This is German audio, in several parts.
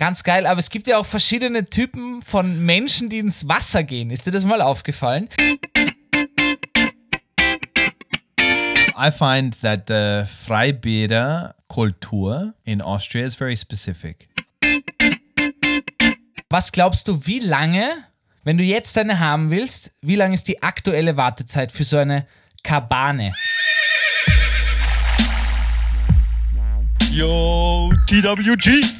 Ganz geil, aber es gibt ja auch verschiedene Typen von Menschen, die ins Wasser gehen. Ist dir das mal aufgefallen? I find that the Freibäder culture in Austria is very specific. Was glaubst du, wie lange, wenn du jetzt eine haben willst, wie lange ist die aktuelle Wartezeit für so eine Kabane? Yo, TWG.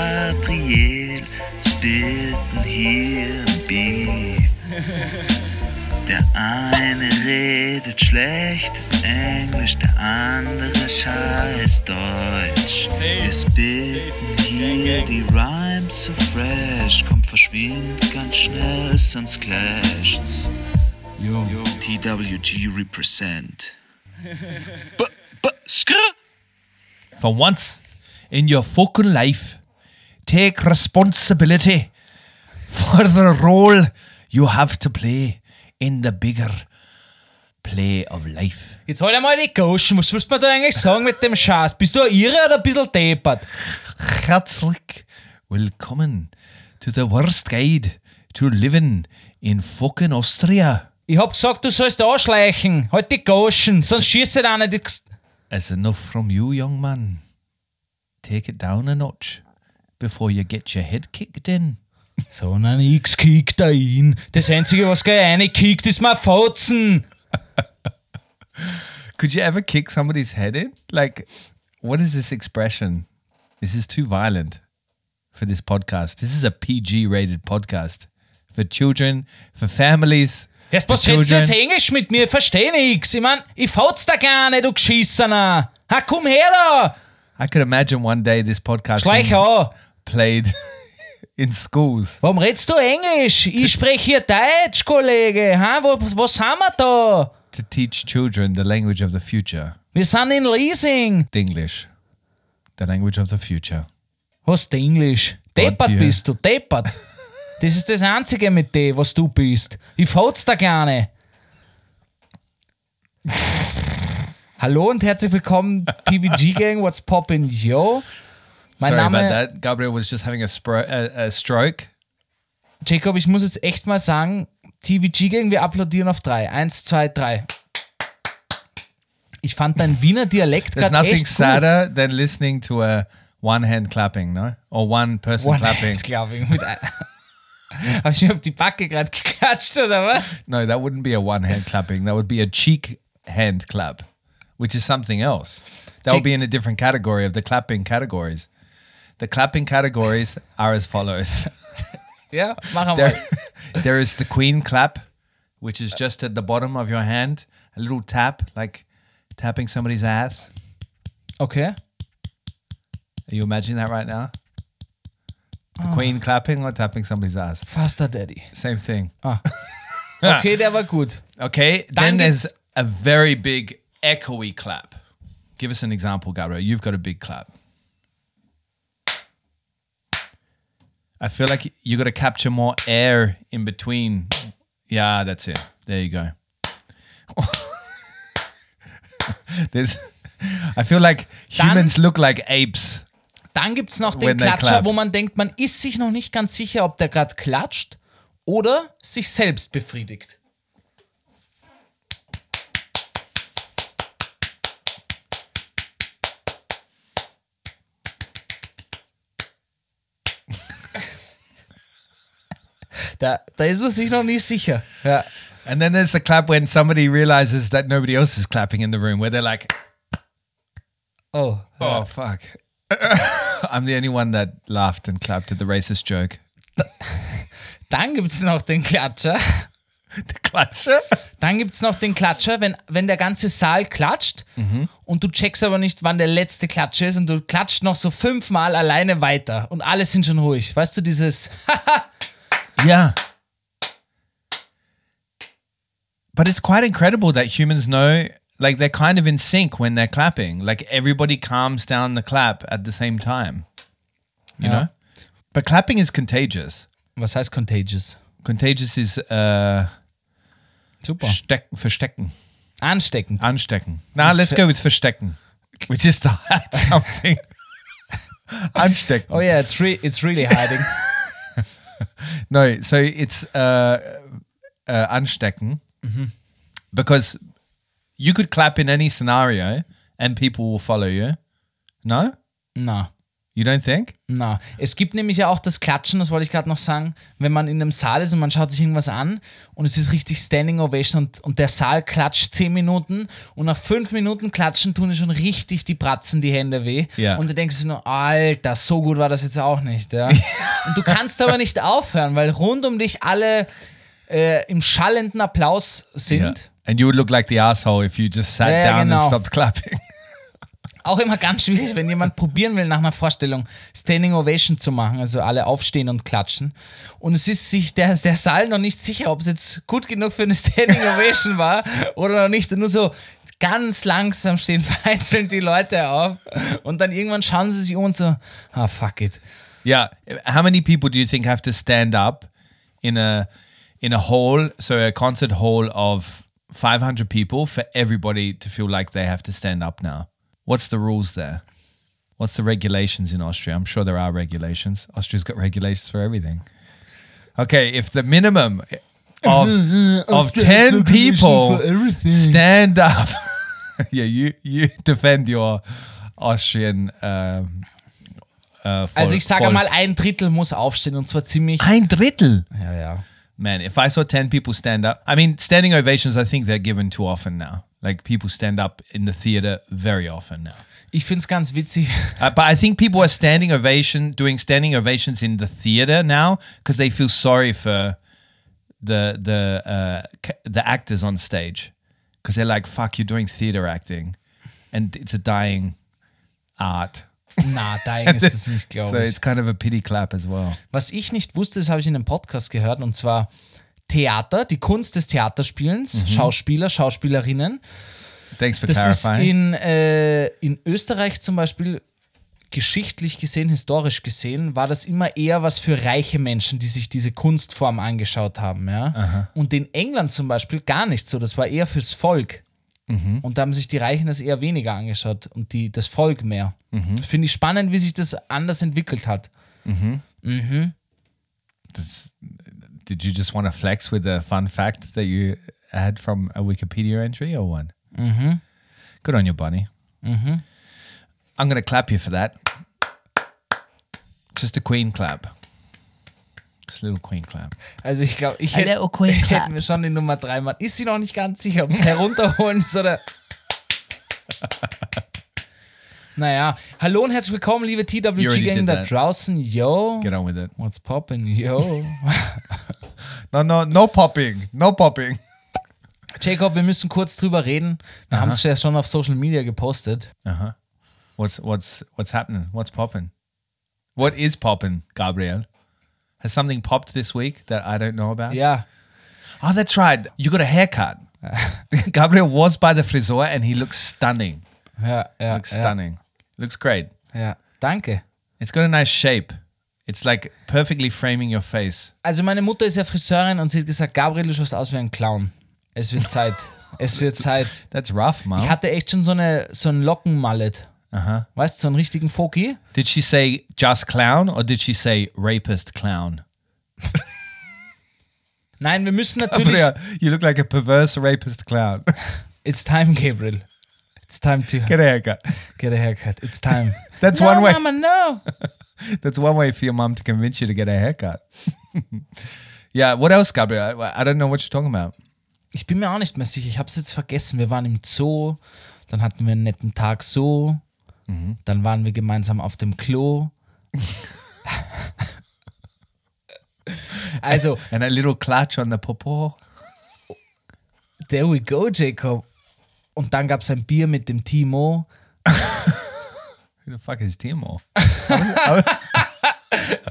Gabriel spitten hier im Beat. Der eine redet schlechtes Englisch, der andere scheiß Deutsch. Wir spitten hier die Rhymes so fresh, kommt verschwindet ganz schnell, sonst clasht's. Yo. TWG represent. B b skr. For once in your fucking life, take responsibility for the role you have to play in the bigger play of life. Jetzt halt einmal die Goschen. Was willst du mir da eigentlich sagen mit dem Scheiß? Bist du Irre oder ein bisschen deppert? Herzlich willkommen to the worst guide to living in fucking Austria. Ich hab gesagt, du sollst anschleichen. Halt die Goschen, sonst schießt du da nicht. It's enough from you, young man. Take it down a notch before you get your head kicked in. So ein X kickt da ihn. Das Einzige, was gleich kickt, ist mein Fotzen. Could you ever kick somebody's head in? Like, what is this expression? This is too violent for this podcast. This is a PG rated podcast for children, for families. Erst was redest du jetzt Englisch mit mir? Ich versteh nix. Ich mein, ich fotz da gar nicht, du Geschissener. Ha, komm her da. I could imagine one day this podcast Schleich an. Played in schools. Warum redest du Englisch? Ich sprech hier Deutsch, Kollege. Ha, wo, was haben wir da? to teach children the language of the future. Wir sind in Leasing. English, the language of the future. Hast du Englisch? Deppert bist du, deppert. Das ist das Einzige mit dem, was du bist. Ich fotz da Kleine. Hallo und herzlich willkommen, TVG Gang, what's poppin', yo? Mein Sorry Name, about that. Gabriel was just having a, spro- a, a stroke. Jacob, ich muss jetzt echt mal sagen, TVG Gang, wir applaudieren auf drei. Eins, zwei, drei. Ich fand dein Wiener Dialekt There's gerade nothing echt gut. sadder than listening to a one hand clapping, no? Or one person One clapping. Hand, glaube ich. Mit ein- Hab ich mir auf die Backe gerade geklatscht, oder was? No, that wouldn't be a one hand clapping. That would be a cheek hand clap, which is something else. That would be in a different category of the clapping categories. The clapping categories are as follows. yeah, mach einmal. There, there is the queen clap, which is just at the bottom of your hand, a little tap, like tapping somebody's ass. Okay. Are you imagining that right now? The queen clapping or tapping somebody's ass? Faster Daddy. Same thing. Ah. Okay, der war gut. Okay, then there's a very big echoey clap. Give us an example, Gabriel. You've got a big clap. I feel like you got to capture more air in between. Yeah, that's it. There you go. There's, I feel like humans look like apes. Dann gibt es noch den Klatscher, wo man denkt, man ist sich noch nicht ganz sicher, ob der gerade klatscht oder sich selbst befriedigt. Da, da ist man sich noch nicht sicher. Ja. And then there's the clap when somebody realizes that nobody else is clapping in the room, where they're like, Oh. oh, fuck. I'm the only one that laughed and clapped at the racist joke. Dann gibt es noch den Klatscher, Der Klatscher? Dann gibt es noch den Klatscher, wenn, wenn der ganze Saal klatscht und du checkst aber nicht, wann der letzte Klatscher ist und du klatscht noch so fünfmal alleine weiter und alle sind schon ruhig. Weißt du, dieses Yeah. But it's quite incredible that humans know, like, they're kind of in sync when they're clapping. Like, everybody calms down the clap at the same time. You know? But clapping is contagious. Was heißt contagious? Contagious is uh, Super. steck, verstecken, Ansteckend. anstecken. Now let's go with verstecken, which is to hide something. anstecken. Oh yeah, it's re it's really hiding. No, so it's uh, uh, anstecken because you could clap in any scenario and people will follow you. No, Na. You don't think? Na, es gibt nämlich ja auch das Klatschen, das wollte ich gerade noch sagen, wenn man in einem Saal ist und man schaut sich irgendwas an und es ist richtig Standing Ovation und, und der Saal klatscht 10 Minuten und nach 5 Minuten klatschen tun es schon richtig die Bratzen die Hände weh. Ja. Und du denkst dir nur, Alter, so gut war das jetzt auch nicht. Ja? und du kannst aber nicht aufhören, weil rund um dich alle äh, im schallenden Applaus sind. And you would look like the asshole if you just sat ja, down genau. and stopped clapping. Auch immer ganz schwierig, wenn jemand probieren will, nach einer Vorstellung Standing Ovation zu machen, also alle aufstehen und klatschen. Und es ist sich der, der Saal noch nicht sicher, ob es jetzt gut genug für eine Standing Ovation war oder noch nicht. Nur so ganz langsam stehen vereinzelt die Leute auf. Und dann irgendwann schauen sie sich um und so, ah, fuck it. yeah. How many people do you think have to stand up in a in a hall, so a concert hall of 500 people for everybody to feel like they have to stand up now? What's the rules there? What's the regulations in Austria? I'm sure there are regulations. Austria's got regulations for everything. Okay, if the minimum of of 10 people stand up. yeah, you you defend your Austrian um, uh, Also Volk- ich sage Volk. mal, ein Drittel muss aufstehen und zwar ziemlich. Ein Drittel. Ja, ja. Man, if I saw 10 people stand up, I mean, standing ovations, I think they're given too often now. Like people stand up in the theater very often now. Ich finde es ganz witzig. Uh, but I think people are standing ovation, doing standing ovations in the theater now because they feel sorry for the the uh, the actors on stage because they're like, "Fuck, you're doing theater acting, and it's a dying art." Na, dahin ist es nicht, So glaube ich. it's kind of a pity clap as well. Was ich nicht wusste, das habe ich in einem Podcast gehört, und zwar Theater, die Kunst des Theaterspielens, Schauspieler, Schauspielerinnen. Thanks for Das ist clarifying. in, äh, in Österreich zum Beispiel geschichtlich gesehen, historisch gesehen, war das immer eher was für reiche Menschen, die sich diese Kunstform angeschaut haben. Ja? Und in England zum Beispiel gar nicht so. Das war eher fürs Volk. Und da haben sich die Reichen das eher weniger angeschaut und die, das Volk mehr. Finde ich spannend, wie sich das anders entwickelt hat. Did you just want to flex with a fun fact that you had from a Wikipedia entry or what? Mm-hmm. Good on you, Bunny. Mm-hmm. I'm going to clap you for that. Just a queen clap. Just a little queen clap. Also ich glaube, ich A hätte little queen ich clap. hätte mir schon die Nummer 3 machen. Ist sie noch nicht ganz sicher, ob es herunterholen ist oder. naja, hallo und herzlich willkommen, liebe TWG-Gang da draußen. Yo, Get on with it. what's poppin'? Yo. No, no, no popping. No popping. Jacob, wir müssen kurz drüber reden. Wir haben es ja schon auf Social Media gepostet. Uh-huh. What's what's what's happening? What's popping? What is popping, Gabriel? Has something popped this week that I don't know about? Ja, Oh, that's right. You got a haircut. Gabriel was by the friseur and he looks stunning. ja, ja. Looks ja, stunning. Looks great. ja. Danke. It's got a nice shape. It's like perfectly framing your face. Also meine Mutter ist ja Friseurin und sie hat gesagt, Gabriel, du schaust aus wie ein Clown. Es wird Zeit. es wird Zeit. That's rough, mom. Ich hatte echt schon so, eine, so einen Lockenmallet. Uh-huh. Weißt du, so einen richtigen Foki. Did she say just clown or did she say rapist clown? Nein, wir müssen natürlich. Gabriel, you look like a perverse rapist clown. It's time, Gabriel. It's time to Get a haircut. get a haircut. It's time. That's no, one way. Mama, no. That's one way for your mom to convince you to get a haircut. yeah. What else, Gabriel? I, I don't know what you're talking about. Ich bin mir auch nicht mehr sicher. Ich habe es jetzt vergessen. Wir waren im Zoo. Dann hatten wir einen netten Tag so. Dann waren wir gemeinsam auf dem Klo. also, And a little clutch on the popo. there we go, Jacob. Und dann gab es ein Bier mit dem Timo. Who the fuck is Timo?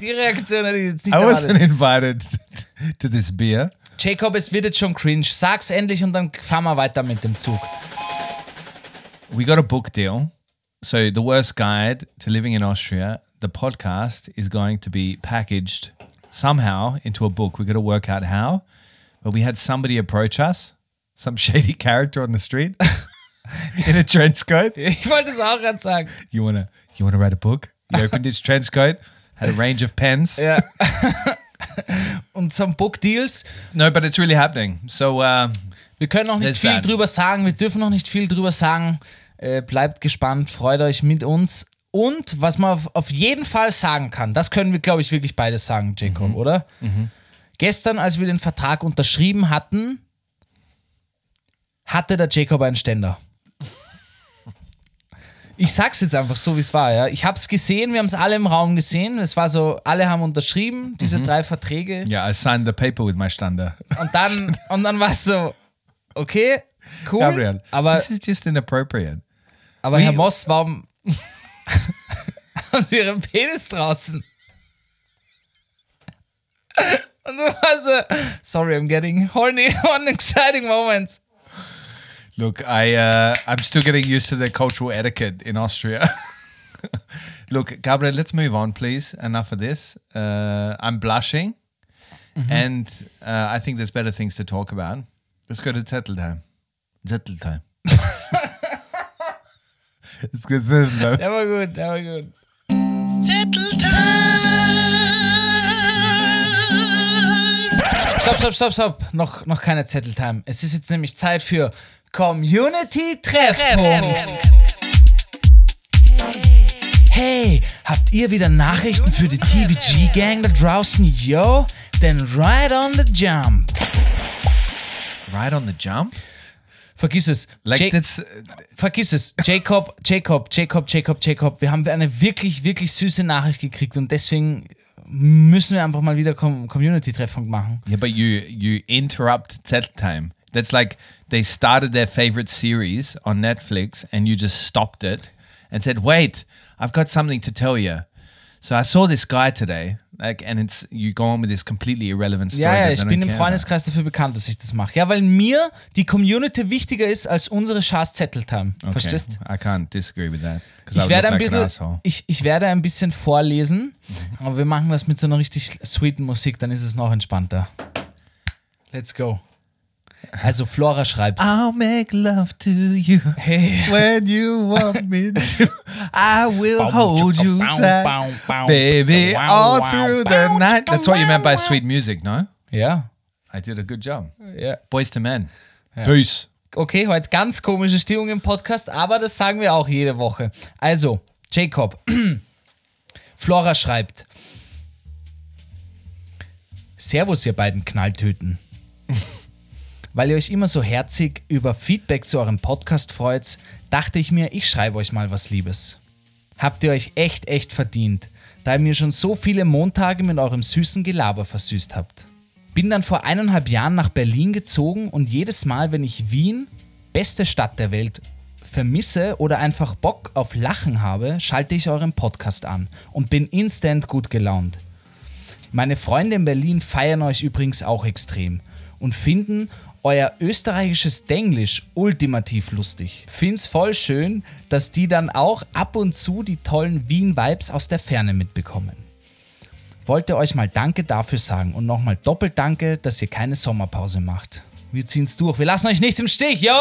Die Reaktion hätte ich jetzt nicht I wasn't erwartet. invited to this beer. Jacob, es wird jetzt schon cringe. Sag's endlich und dann fahren wir weiter mit dem Zug. We got a book deal. So, The Worst Guide to Living in Austria, the podcast is going to be packaged somehow into a book. We got to work out how. But we had somebody approach us, some shady character on the street in a trench coat. Ich wollte es auch gerade sagen. You wanna you wanna write a book? He opened his trench coat, had a range of pens. Ja. und some Book Deals. No, but it's really happening. So uh, Wir können noch nicht viel that. drüber sagen. Wir dürfen noch nicht viel drüber sagen. Äh, bleibt gespannt, freut euch mit uns. Und was man auf, auf jeden Fall sagen kann, das können wir, glaube ich, wirklich beides sagen, Jacob, oder? Gestern, als wir den Vertrag unterschrieben hatten, hatte der Jacob einen Ständer. Ich sag's jetzt einfach so, wie es war, ja. Ich hab's gesehen, wir haben es alle im Raum gesehen. Es war so, alle haben unterschrieben, diese drei Verträge. yeah, I signed the paper with my stander. Und dann, und dann war es so, okay, cool. Gabriel, aber this is just inappropriate. aber wie- Herr Moss, warum haben Sie Ihren Penis draußen? Und du warst so, sorry, I'm getting horny on exciting moments. Look, I uh, I'm still getting used to the cultural etiquette in Austria. Look, Gabriel, let's move on, please. Enough of this. Uh, I'm blushing, and uh, I think there's better things to talk about. Let's go to Zettel time. Zettel time. It's good. go to Zettel time. Der war gut, der war gut. Stopp, stopp, stopp, stopp. Noch, noch keine Zetteltime. Es ist jetzt nämlich Zeit für Community Treffpunkt. Hey, habt ihr wieder Nachrichten für die TVG Gang da draußen? Yo, then right on the jump. Right on the jump. Vergiss es. Like Ja- that's Vergiss es. Jacob, Jacob, Jacob, Jacob, Jacob. Wir haben eine wirklich, wirklich süße Nachricht gekriegt und deswegen müssen wir einfach mal wieder Com Community-Treffpunkt machen. Yeah, but you you interrupt Zettel time. That's like they started their favorite series on Netflix and you just stopped it and said, "Wait, I've got something to tell you." So I saw this guy today, like, and it's you go on with this completely irrelevant story. Ja, ja, ich bin im care about. Freundeskreis dafür bekannt, dass ich das mache. Ja, weil mir die Community wichtiger ist als unsere Scheiß Zetteltime. Okay, Verstehst? I can't disagree with that Ich werde, ein like bisschen, ich, ich werde ein bisschen vorlesen, aber wir machen das mit so einer richtig sweeten Musik, dann ist es noch entspannter. Let's go. Also Flora schreibt, I'll make love to you hey, when you want me to. I will hold you tight, baby, all through the night. That's what you meant by sweet music, no? Ja, I did a good job. ja. Boys to men. Peace. Okay, heute ganz komische Stimmung im Podcast, aber das sagen wir auch jede Woche. Also, Jacob. Flora schreibt. Servus, ihr beiden Knalltüten. Weil ihr euch immer so herzig über Feedback zu eurem Podcast freut, dachte ich mir, ich schreibe euch mal was Liebes. Habt ihr euch echt, echt verdient, da ihr mir schon so viele Montage mit eurem süßen Gelaber versüßt habt. Bin dann vor eineinhalb Jahren nach Berlin gezogen und jedes Mal, wenn ich Wien, beste Stadt der Welt, vermisse oder einfach Bock auf Lachen habe, schalte ich euren Podcast an und bin instant gut gelaunt. Meine Freunde in Berlin feiern euch übrigens auch extrem und finden euer österreichisches Denglisch ultimativ lustig. Find's voll schön, dass die dann auch ab und zu die tollen Wien-Vibes aus der Ferne mitbekommen. Wollte euch mal Danke dafür sagen und nochmal doppelt Danke, dass ihr keine Sommerpause macht. Wir ziehen's durch. Wir lassen euch nicht im Stich, yo!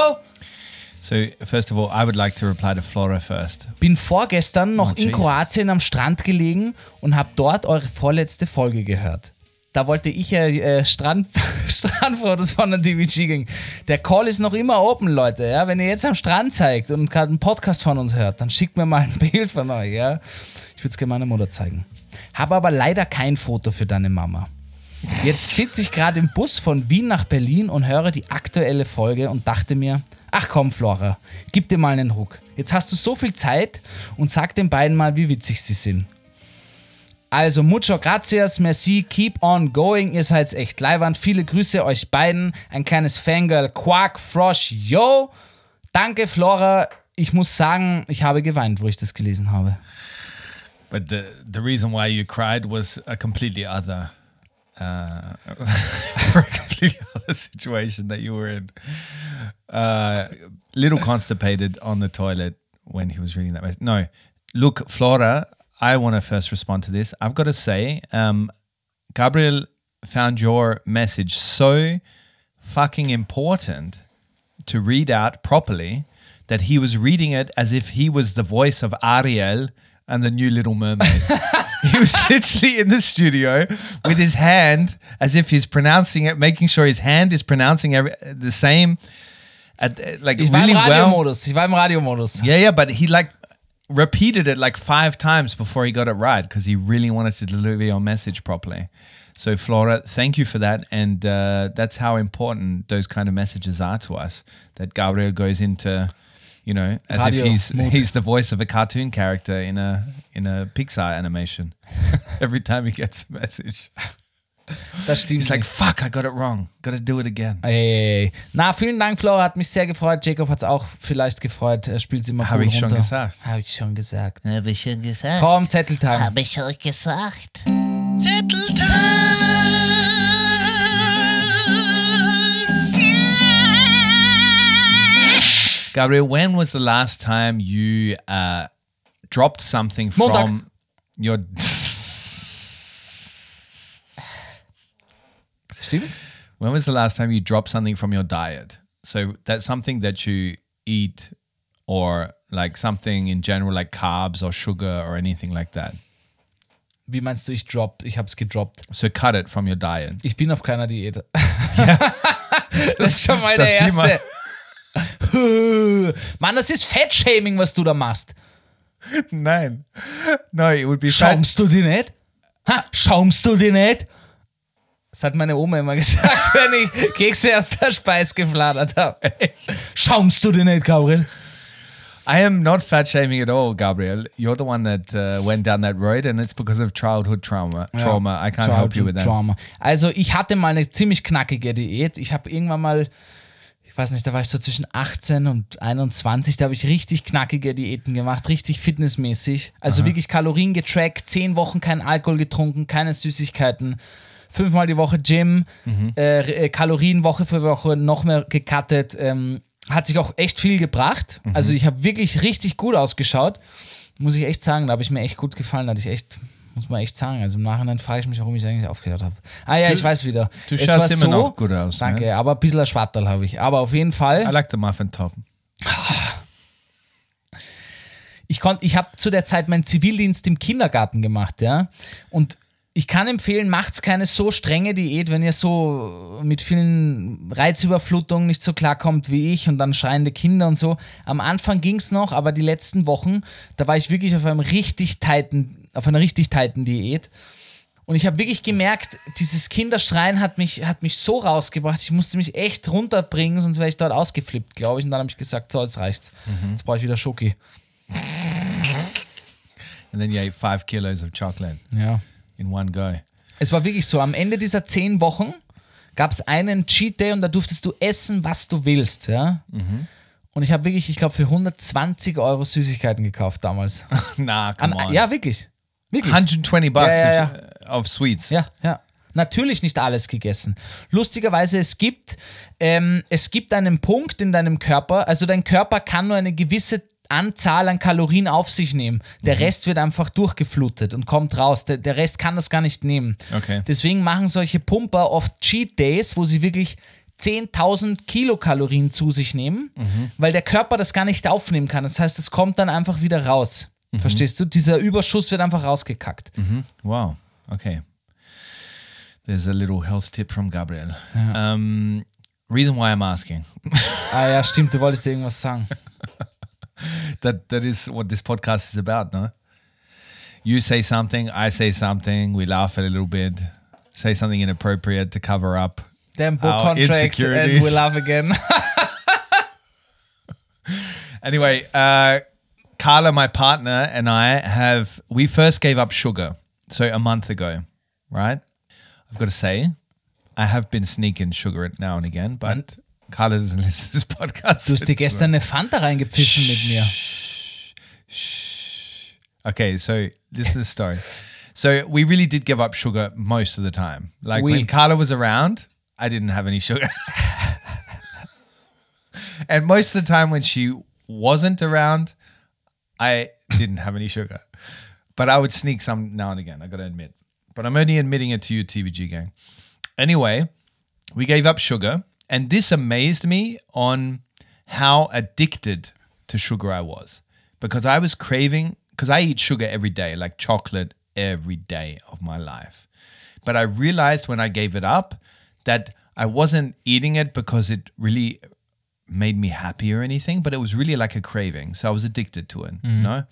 So, first of all, I would like to reply to Flora first. Bin vorgestern noch Oh, in Jesus. Kroatien am Strand gelegen und habe dort eure vorletzte Folge gehört. Da wollte ich ja äh, Strand, Strandfotos von der DVG ging. Der Call ist noch immer open, Leute. Ja? Wenn ihr jetzt am Strand zeigt und gerade einen Podcast von uns hört, dann schickt mir mal ein Bild von euch. Ja? Ich würde es gerne meiner Mutter zeigen. Habe aber leider kein Foto für deine Mama. Jetzt sitze ich gerade im Bus von Wien nach Berlin und höre die aktuelle Folge und dachte mir, ach komm Flora, gib dir mal einen Ruck. Jetzt hast du so viel Zeit und sag den beiden mal, wie witzig sie sind. Also, mucho gracias, merci, keep on going. Ihr seid echt leiwand. Viele Grüße euch beiden. Ein kleines Fangirl, Quark, Frosch, yo. Danke, Flora. Ich muss sagen, ich habe geweint, wo ich das gelesen habe. But the the reason why you cried was a completely other, uh, a completely other situation that you were in. Uh, little constipated on the toilet when he was reading that. No, look, Flora. I want to first respond to this. I've got to say, um, Gabriel found your message so fucking important to read out properly that he was reading it as if he was the voice of Ariel and the new Little Mermaid. he was literally in the studio with his hand as if he's pronouncing it, making sure his hand is pronouncing every, the same. At, like Ich war really im well. Radiomodus. Ich war im Radiomodus. Yeah, yeah, but he like repeated it like five times before he got it right because he really wanted to deliver your message properly. So, Flora, thank you for that. And uh, that's how important those kind of messages are to us. That Gabriel goes into, you know, as Radio if he's mode. he's the voice of a cartoon character in a in a Pixar animation. Every time he gets a message, Das stimmt. he's like. "Fuck, I got it wrong. Got to do it again." Ey. Na, vielen Dank, Flora. Hat mich sehr gefreut. Jacob hat es auch vielleicht gefreut. Er spielt sie immer Hab cool ich schon runter. gesagt. Habe ich schon gesagt. Habe ich schon gesagt. Komm, Zetteltime. Habe ich euch gesagt. Gabriel, when was the last time you uh, dropped something Montag. from your? Stimmt's? when was the last time you dropped something from your diet? So that's something that you eat, or like something in general, like carbs or sugar or anything like that. Wie meinst du, ich droppt? Ich hab's gedroppt. So cut it from your diet. Ich bin auf keiner Diät. das ist schon mal das der sieht man. erste. Mann, das ist Fettshaming, was du da machst. Nein, no, it would be fat. Schaumst du die nicht? Ha, schaumst du die nicht? Das hat meine Oma immer gesagt, wenn ich Kekse aus der Speis gefladert habe. Schaumst du die nicht, Gabriel? I am not fat shaming at all, Gabriel. You're the one that uh, went down that road, and it's because of childhood trauma. Trauma. I can't help you with that. Trauma. Also ich hatte mal eine ziemlich knackige Diät. Ich habe irgendwann mal, ich weiß nicht, da war ich so zwischen 18 und 21, da habe ich richtig knackige Diäten gemacht, richtig fitnessmäßig. Also wirklich Kalorien getrackt, 10 Wochen kein Alkohol getrunken, keine Süßigkeiten. Fünfmal die Woche Gym, Mhm. äh, äh, Kalorien Woche für Woche noch mehr gecuttet. Ähm, hat sich auch echt viel gebracht. Mhm. Also ich habe wirklich richtig gut ausgeschaut. Muss ich echt sagen, da habe ich mir echt gut gefallen. Da hatte ich echt, muss man echt sagen. Also im Nachhinein frage ich mich, warum ich eigentlich aufgehört habe. Ah ja, ich weiß wieder. du Es schaust war immer noch gut aus, Danke, ne? aber ein bisschen Schwatterl habe ich. Aber auf jeden Fall. I like the muffin top. ich ich habe zu der Zeit meinen Zivildienst im Kindergarten gemacht, ja. Und ich kann empfehlen, macht's keine so strenge Diät, wenn ihr so mit vielen Reizüberflutungen nicht so klarkommt wie ich und dann schreiende Kinder und so. Am Anfang ging's noch, aber die letzten Wochen, da war ich wirklich auf einem richtig tighten, auf einer richtig tighten Diät. Und ich habe wirklich gemerkt, dieses Kinderschreien hat mich, hat mich so rausgebracht. Ich musste mich echt runterbringen, sonst wäre ich dort ausgeflippt, glaube ich. Und dann habe ich gesagt, so, jetzt reicht's. Jetzt brauche ich wieder Schoki. And then you ate five kilos of chocolate Ja. In one go. Es war wirklich so, am Ende dieser zehn Wochen gab es einen Cheat Day und da durftest du essen, was du willst, ja. Und ich habe wirklich, ich glaube, für 120 Euro Süßigkeiten gekauft damals. nah, come An, on. ja, wirklich. Wirklich. 120 bucks Ja, ja, Of, of sweets. Ja, ja. Natürlich nicht alles gegessen. Lustigerweise, es gibt, ähm, es gibt einen Punkt in deinem Körper, also dein Körper kann nur eine gewisse Anzahl an Kalorien auf sich nehmen. Der Rest wird einfach durchgeflutet und kommt raus. Der, der Rest kann das gar nicht nehmen. Okay. Deswegen machen solche Pumper oft Cheat Days, wo sie wirklich 10.000 Kilokalorien zu sich nehmen, weil der Körper das gar nicht aufnehmen kann. Das heißt, es kommt dann einfach wieder raus. Verstehst du? Dieser Überschuss wird einfach rausgekackt. Wow. Okay. There's a little health tip from Gabriel. Um, reason why I'm asking Ah ja, stimmt, du wolltest dir irgendwas sagen. that that is what this podcast is about, no? You say something, I say something, we laugh a little bit, say something inappropriate to cover up. Then book Our contract and we laugh again. Anyway, uh, Carla, my partner, and I have we first gave up sugar. So a month ago, right? I've got to say, I have been sneaking sugar it now and again, but Carla doesn't listen to this podcast. Du hast dir gestern eine Fanta reingepfiffen mit mir. Okay, so this is the story. So we really did give up sugar most of the time. Like We. when Carla was around, I didn't have any sugar. and most of the time when she wasn't around, I didn't have any sugar. But I would sneak some now and again, I gotta admit. But I'm only admitting it to you, TVG gang. Anyway, we gave up sugar, and this amazed me on how addicted to sugar I was because I was craving because I eat sugar every day, like chocolate every day of my life. But I realized when I gave it up that I wasn't eating it because it really made me happy or anything, but it was really like a craving. So I was addicted to it, you mm-hmm. know?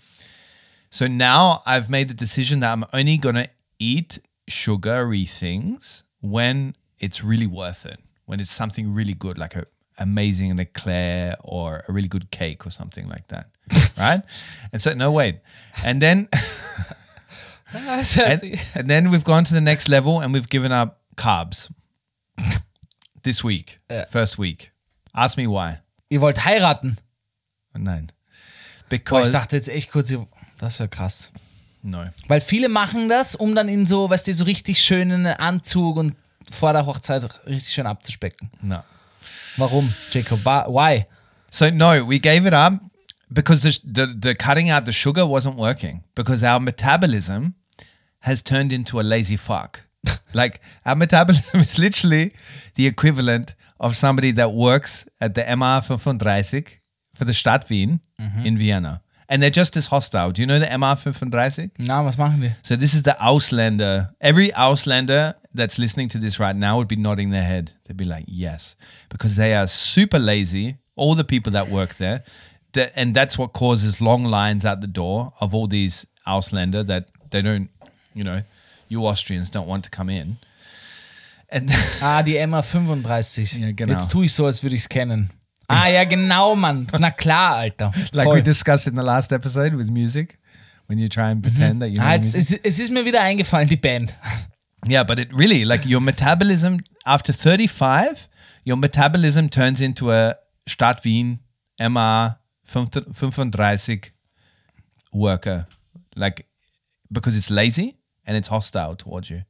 So now I've made the decision that I'm only going to eat sugary things when it's really worth it, when it's something really good, like a amazing an eclair or a really good cake or something like that. right? And so, no, wait. And then, and, and then we've gone to the next level and we've given up carbs this week, first week. Ask me why. Ihr wollt heiraten? Nein. Boah, Because, ich dachte jetzt echt kurz, das wäre krass. no. Weil viele machen das, um dann in so, weißt du, so richtig schönen Anzug und vor der Hochzeit richtig schön abzuspecken. No. Warum, Jacob? Why? So no, we gave it up because the, the the cutting out the sugar wasn't working because our metabolism has turned into a lazy fuck. like our metabolism is literally the equivalent of somebody that works at the MR 35 for the Stadt Wien in Vienna. And they're just as hostile. Do you know the MR 35? Na, was machen die? So this is the Ausländer. Every Ausländer that's listening to this right now would be nodding their head. They'd be like, yes, because they are super lazy. All the people that work there, and that's what causes long lines at the door of all these Ausländer that they don't, you know, you Austrians don't want to come in. And Ah, die Emma 35. Ja, genau. Jetzt tue ich so, als würde ich es kennen. Ah, ja, genau, Mann. Na klar, Alter. like we discussed in the last episode with music, when you try and pretend that you know ah, jetzt, music. es, ist mir wieder eingefallen, die Band. Yeah, but it really like your metabolism after 35, your metabolism turns into a Stadt Wien MA 35 worker. Like because it's lazy and it's hostile towards you.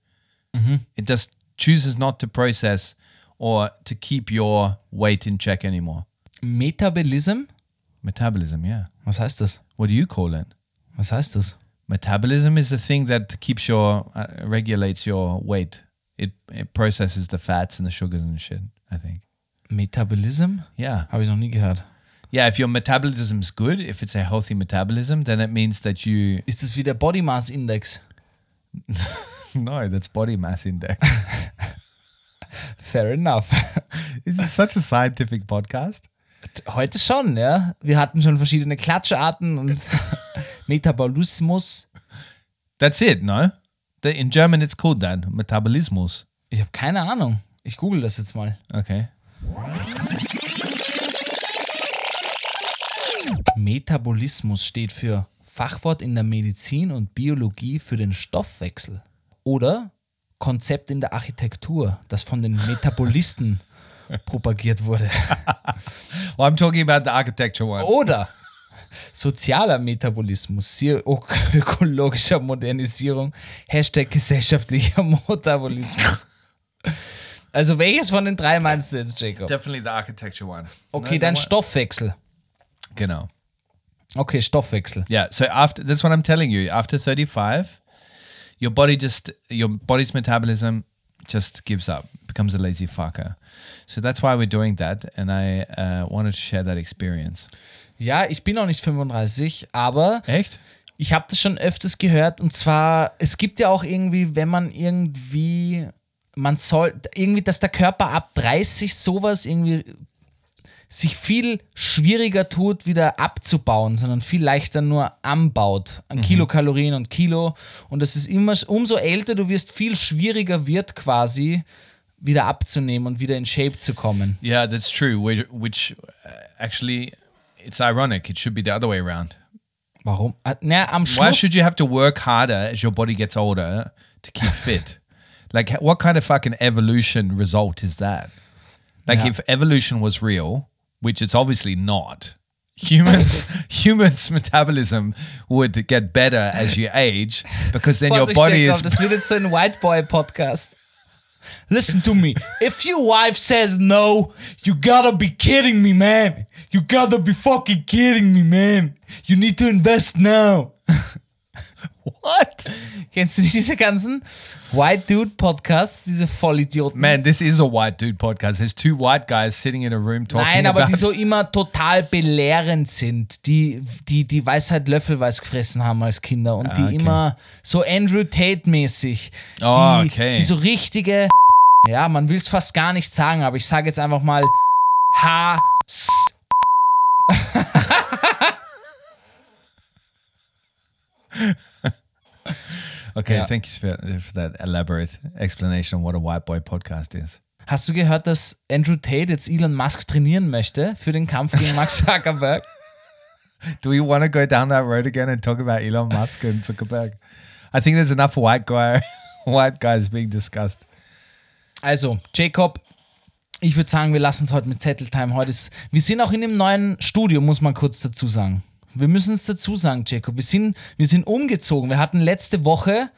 It just chooses not to process or to keep your weight in check anymore. Metabolism? Metabolism, yeah. Was heißt das? What do you call it? Was heißt das? Metabolism is the thing that keeps your uh, regulates your weight. It it processes the fats and the sugars and shit. I think. Metabolism? Yeah, Habe ich noch nie gehört. yeah. If your metabolism is good, if it's a healthy metabolism, then it means that you. Ist das wie der Body Mass Index? no, that's body mass index. Fair enough. this is such a scientific podcast. Heute schon, ja. Wir hatten schon verschiedene Klatscharten und Metabolismus. That's it. No, the, in German it's called that metabolismus. Ich habe keine Ahnung. Ich google das jetzt mal. Okay. Metabolismus steht für Fachwort in der Medizin und Biologie für den Stoffwechsel. Oder Konzept in der Architektur, das von den Metabolisten propagiert wurde. Well, I'm talking about the architecture one. Oder sozialer Metabolismus, ökologischer Modernisierung, Hashtag gesellschaftlicher Metabolismus. Also welches von den drei meinst du jetzt, Jacob? Definitely the architecture one. Okay, No, the one- Stoffwechsel. Genau. Okay, Stoffwechsel. Yeah. So after that's what I'm telling you. After 35, your body just your body's metabolism just gives up, becomes a lazy fucker. So that's why we're doing that, and I uh, wanted to share that experience. Ja, ich bin noch nicht 35, aber Echt? ich habe das schon öfters gehört und zwar, es gibt ja auch irgendwie, wenn man irgendwie, man soll, irgendwie, dass der Körper ab 30 sowas irgendwie sich viel schwieriger tut, wieder abzubauen, sondern viel leichter nur anbaut an Kilokalorien und Kilo. Und das ist immer, umso älter du wirst, viel schwieriger wird quasi, wieder abzunehmen und wieder in Shape zu kommen. Yeah, that's true. Which, which uh, actually, it's ironic. It should be the other way around. Warum? Ah, Na, am Why Schluss. should you have to work harder as your body gets older to keep fit? like, what kind of fucking evolution result is that? Like, Yeah. if evolution was real, which it's obviously not, humans humans metabolism would get better as you age because then your body Jacob, is das wird jetzt so ein White Boy Podcast. Listen to me. If your wife says no, you gotta be kidding me, man. You gotta be fucking kidding me, man. You need to invest now. what? Kennst du nicht diese ganzen White Dude Podcasts, diese Vollidioten? Man, this is a white dude podcast. There's two white guys sitting in a room talking Nein, aber about die so immer total belehrend sind, die die, die Weisheit löffelweise gefressen haben als Kinder und die Ah, okay. immer so Andrew Tate-mäßig, Oh, die, okay. die so richtige, ja, man will es fast gar nicht sagen, aber ich sage jetzt einfach mal H. S. Okay, thank you for, for that elaborate explanation on what a white boy podcast is. Hast du gehört, dass Andrew Tate jetzt Elon Musk trainieren möchte für den Kampf gegen Max Zuckerberg? Do we want to go down that road again and talk about Elon Musk and Zuckerberg? I think there's enough white guy, white guys being discussed. Also, Jacob, ich würde sagen, wir lassen es heute mit Zetteltime. Heute ist, wir sind auch in dem neuen Studio, muss man kurz dazu sagen. Wir müssen es dazu sagen, Jacob. Wir sind, wir sind umgezogen. Wir hatten letzte Woche.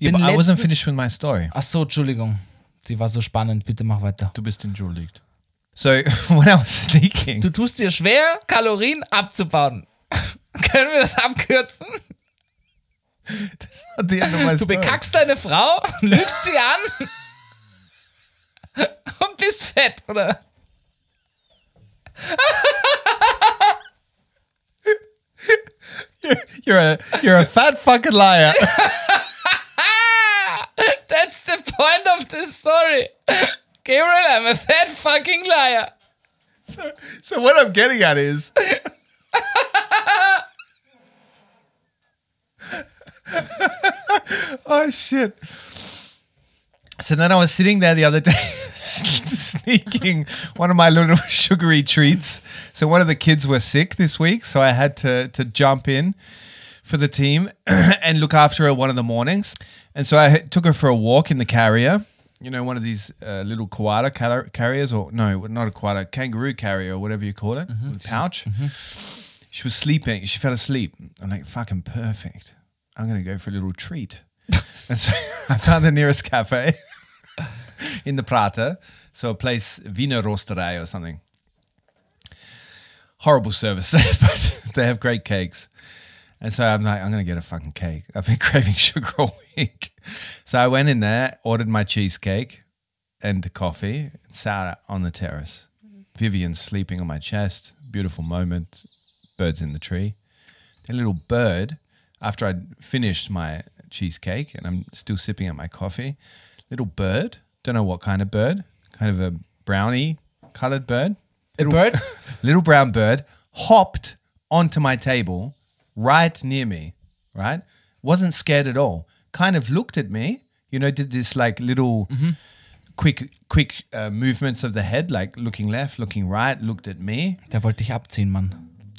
Yeah, but I wasn't finished with my story. Ach so, Entschuldigung. Die war so spannend. Bitte mach weiter. Du bist entschuldigt. So when I was sneaking, Du tust dir schwer, Kalorien abzubauen. Können wir das abkürzen? at the end of my Du story, bekackst deine Frau, lügst sie an und bist fett, oder? you're a you're a fat fucking liar. That's the point of the story. Gabriel, I'm a fat fucking liar. so what I'm getting at is. oh shit. So then I was sitting there the other day, sneaking one of my little sugary treats. So one of the kids were sick this week, so I had to to jump in for the team and look after her one of the mornings. And so I took her for a walk in the carrier. You know, one of these uh, little koala car- carriers, or no, not a koala, kangaroo carrier, or whatever you call it, a pouch. She was sleeping. She fell asleep. I'm like, fucking perfect. I'm gonna go for a little treat. and so I found the nearest cafe in the Prater, so a place Wiener Rosterei or something. Horrible service, but they have great cakes. And so I'm like, I'm gonna get a fucking cake. I've been craving sugar all week. So I went in there, ordered my cheesecake and coffee, and sat on the terrace. Vivian's sleeping on my chest. Beautiful moment. Birds in the tree. A little bird, after I'd finished my cheesecake and I'm still sipping at my coffee, little bird, don't know what kind of bird, kind of a brownie colored bird, A bird? little brown bird hopped onto my table right near me, right? Wasn't scared at all. Kind of looked at me, you know, did this like little quick quick uh, movements of the head, like looking left, looking right, looked at me, Der wollte dich abziehen, Mann.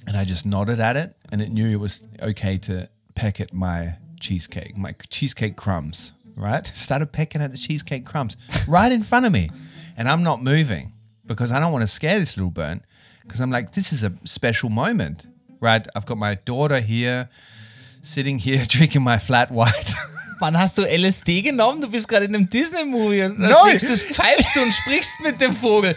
and I just nodded at it, and it knew it was okay to peck at my cheesecake, my cheesecake crumbs, right? Started pecking at the cheesecake crumbs right in front of me, and I'm not moving because I don't want to scare this little bird, because I'm like, this is a special moment, right? I've got my daughter here, sitting here drinking my flat white. Wann hast du LSD genommen? Du bist gerade in einem Disney-Movie und als Nein. nächstes pfeifst du und sprichst mit dem Vogel.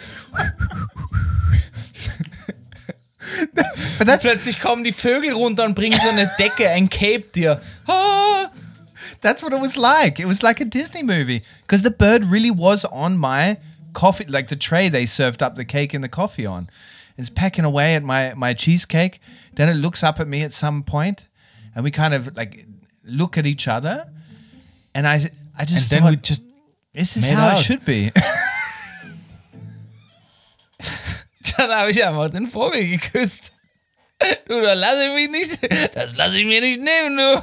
but that's Plötzlich kommen die Vögel runter und bringen so eine Decke, ein Cape dir. Ah. That's what it was like. It was like a Disney movie because the bird really was on my coffee, like the tray they served up the cake and the coffee on. It's pecking away at my my cheesecake. Then it looks up at me at some point, and we kind of like look at each other. And I I And just then thought, we just this is how out. it should be. Dann habe ich einfach den Vogel geküsst. Du, da lasse ich mich nicht, das lasse ich mir nicht nehmen, du.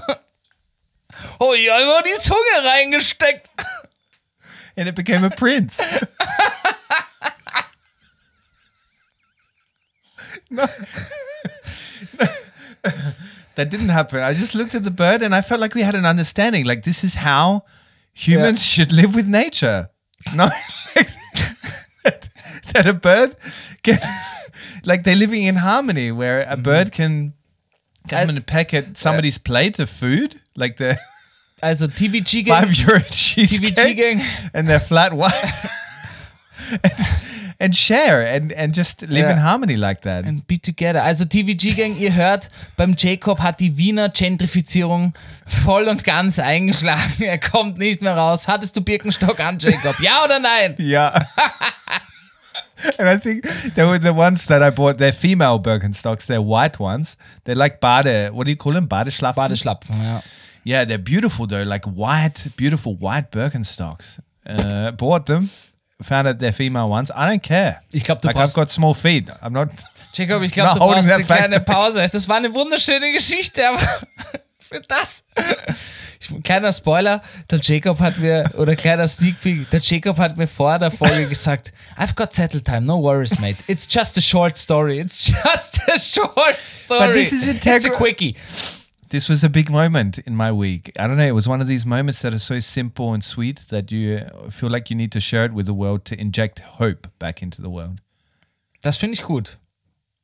Oh, ich habe die Zunge reingesteckt. and it became a prince. no. that didn't happen. I just looked at the bird and I felt like we had an understanding. Like this is how humans should live with nature. No, that, that a bird can, like they're living in harmony, where a mm-hmm. bird can come I- and peck at somebody's uh, plate of food, like the Also TVG five Gang, euro TVG cheesecake, Gang, and their flat white. and, and share and, and just live in Yeah. harmony like that. and be together. Also TVG Gang, ihr hört, beim Jacob hat die Wiener Gentrifizierung voll und ganz eingeschlagen. Er kommt nicht mehr raus. Hattest du Birkenstock an, Jacob? Ja oder nein? Yeah. and I think they were the ones that I bought. They're female Birkenstocks. They're white ones. They're like Bade. What do you call them? Badeschlappen? Badeschlapfen, ja. Yeah, they're beautiful though. Like white, beautiful white Birkenstocks. Uh, bought them. Found out they're female ones. I don't care. Ich glaube, Like I've got small feet. I'm not. Jacob, ich glaube, du brauchst eine kleine. Pause. Das war eine wunderschöne Geschichte, aber für das. Ich, kleiner Spoiler, der Jacob hat mir, oder kleiner Sneak Peek, der Jacob hat mir vor der Folge gesagt, I've got settle time, no worries, mate. It's just a short story. It's just a short story. But this is It's a quickie. This was a big moment in my week. I don't know. It was one of these moments that are so simple and sweet that you feel like you need to share it with the world to inject hope back into the world. Das finde ich gut.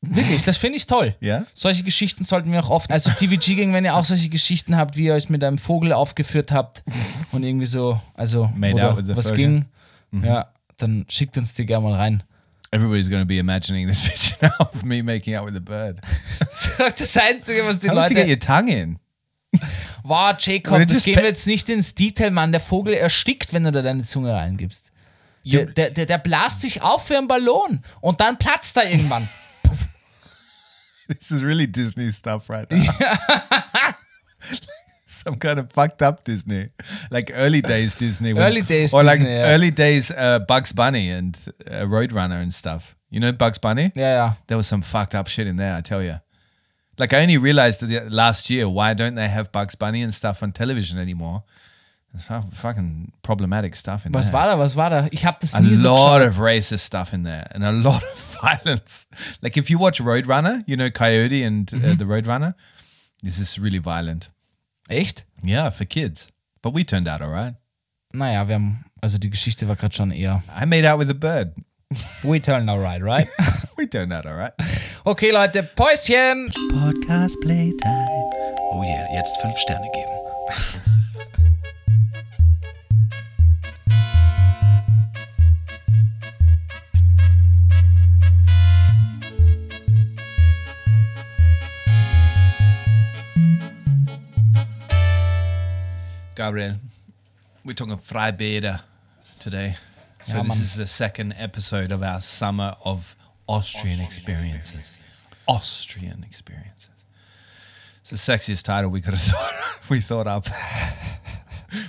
Wirklich, das finde ich toll. Ja? Solche Geschichten sollten wir auch oft. Also TVG Gang, wenn ihr auch solche Geschichten habt, wie ihr euch mit einem Vogel aufgeführt habt und irgendwie so, also was Vogel. ging, ja, dann schickt uns die gerne mal rein. Everybody's going to be imagining this picture now of me making out with a bird. Das Einzige, was die How did you get Leute. your tongue in? Wow, Jacob, das gehen wir jetzt nicht ins Detail, Mann. Der Vogel erstickt, wenn du da deine Zunge reingibst. Der, der, der, der blast sich auf wie ein Ballon und dann platzt er irgendwann. This is really Disney stuff right now. Some kind of fucked up Disney, like early days Disney. when- Early days or like Disney, yeah. early days uh, Bugs Bunny and uh, Roadrunner and stuff. You know Bugs Bunny? Yeah, ja. There was some fucked up shit in there, I tell you. Like I only realized last year why don't they have Bugs Bunny and stuff on television anymore? There's fucking problematic stuff in Was there. war da, was war da? Ich habe das a nie lot of racist stuff in there and a lot of violence. Like if you watch Roadrunner, you know Coyote and uh, the Roadrunner. This is really violent. Echt? Yeah, for kids. But we turned out all right. Naja, wir haben, also die Geschichte war gerade schon eher. I made out with a bird. We turned alright, right? We turned out all right. Okay, Leute, Päuschen! Podcast Playtime. Oh yeah, jetzt fünf Sterne geben. Gabriel, we're talking Freibäder today. So Ja, this Mann. is the second episode of our summer of Austrian, experiences. Austrian experiences. It's the sexiest title we could have thought we thought up.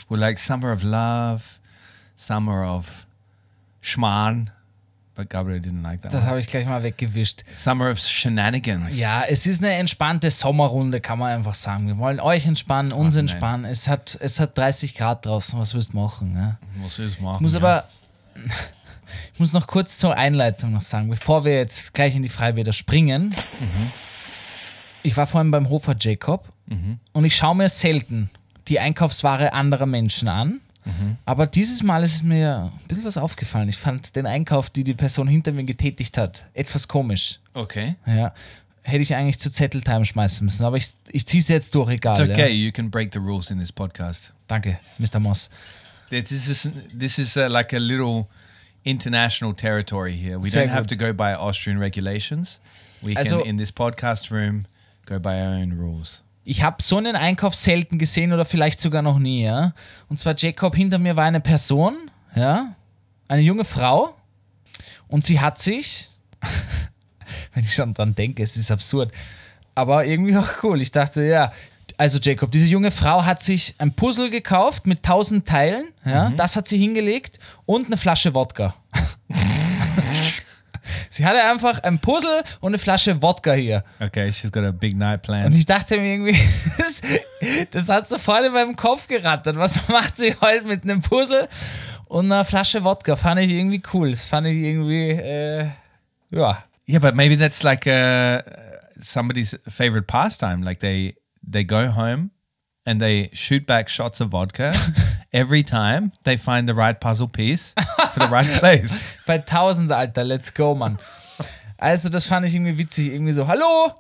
We're like summer of love, summer of Schmarrn, but Gabriel didn't like that. Das habe ich gleich mal weggewischt. Summer of shenanigans. Ja, es ist eine entspannte Sommerrunde, kann man einfach sagen. Wir wollen euch entspannen, uns nein. entspannen. Es hat, es hat 30 Grad draußen, was willst du machen? Ne? Muss es machen. Ich muss ja. aber, ich muss noch kurz zur Einleitung noch sagen, bevor wir jetzt gleich in die Freibäder springen. Ich war vorhin beim Hofer Jacob und ich schaue mir selten die Einkaufsware anderer Menschen an. Aber dieses Mal ist mir ein bisschen was aufgefallen. Ich fand den Einkauf, die die Person hinter mir getätigt hat, etwas komisch. Okay. Ja. Hätte ich eigentlich zu Zetteltime schmeißen müssen, aber ich, ich ziehe es jetzt durch, egal. It's okay. Ja. You can break the rules in this podcast. Danke, Mr. Moss. This is this is uh, like a little international territory here. We Sehr don't have gut. to go by Austrian regulations. We Also- can in this podcast room go by our own rules. Ich habe so einen Einkauf selten gesehen oder vielleicht sogar noch nie, ja. Und zwar Jacob, hinter mir war eine Person, ja, eine junge Frau und sie hat sich, wenn ich schon dran denke, es ist absurd, aber irgendwie auch cool. Ich dachte, ja, also Jacob, diese junge Frau hat sich ein Puzzle gekauft mit tausend Teilen, ja, das hat sie hingelegt und eine Flasche Wodka. Sie hatte einfach ein Puzzle und eine Flasche Wodka hier. Okay, she's got a big night Und planned. ich dachte mir irgendwie, das, das hat sofort in meinem Kopf gerattert. Was macht sie heute mit einem Puzzle und einer Flasche Wodka? Fand ich irgendwie cool. Das fand ich irgendwie, äh, ja. Yeah, but maybe that's like uh, somebody's favorite pastime. Like they they go home and they shoot back shots of vodka every time they find the right puzzle piece for the right place. Bei 1000, Alter, let's go, Mann. Also, das fand ich irgendwie witzig. Irgendwie so, hallo?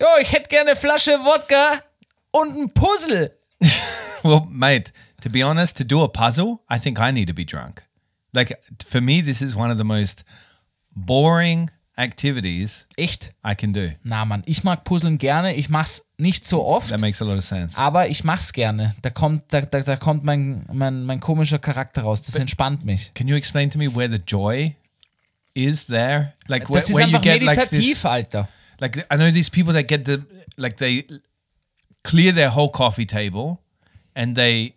Jo, ich hätte gerne eine Flasche Wodka und ein Puzzle. Well, mate, to be honest, to do a puzzle, I think I need to be drunk. Like for me, this is one of the most boring activities Echt? I can do. Na, Mann, ich mag Puzzeln gerne. Ich mach's nicht so oft, That makes a lot of sense. aber ich mach's gerne. Da kommt, da, da, da kommt mein, mein, mein komischer Charakter raus. Das entspannt mich. Can you explain to me where the joy is there? Like where, Das ist where you einfach get like meditativ, this. Alter. Like I know these people that get the like they clear their whole coffee table and they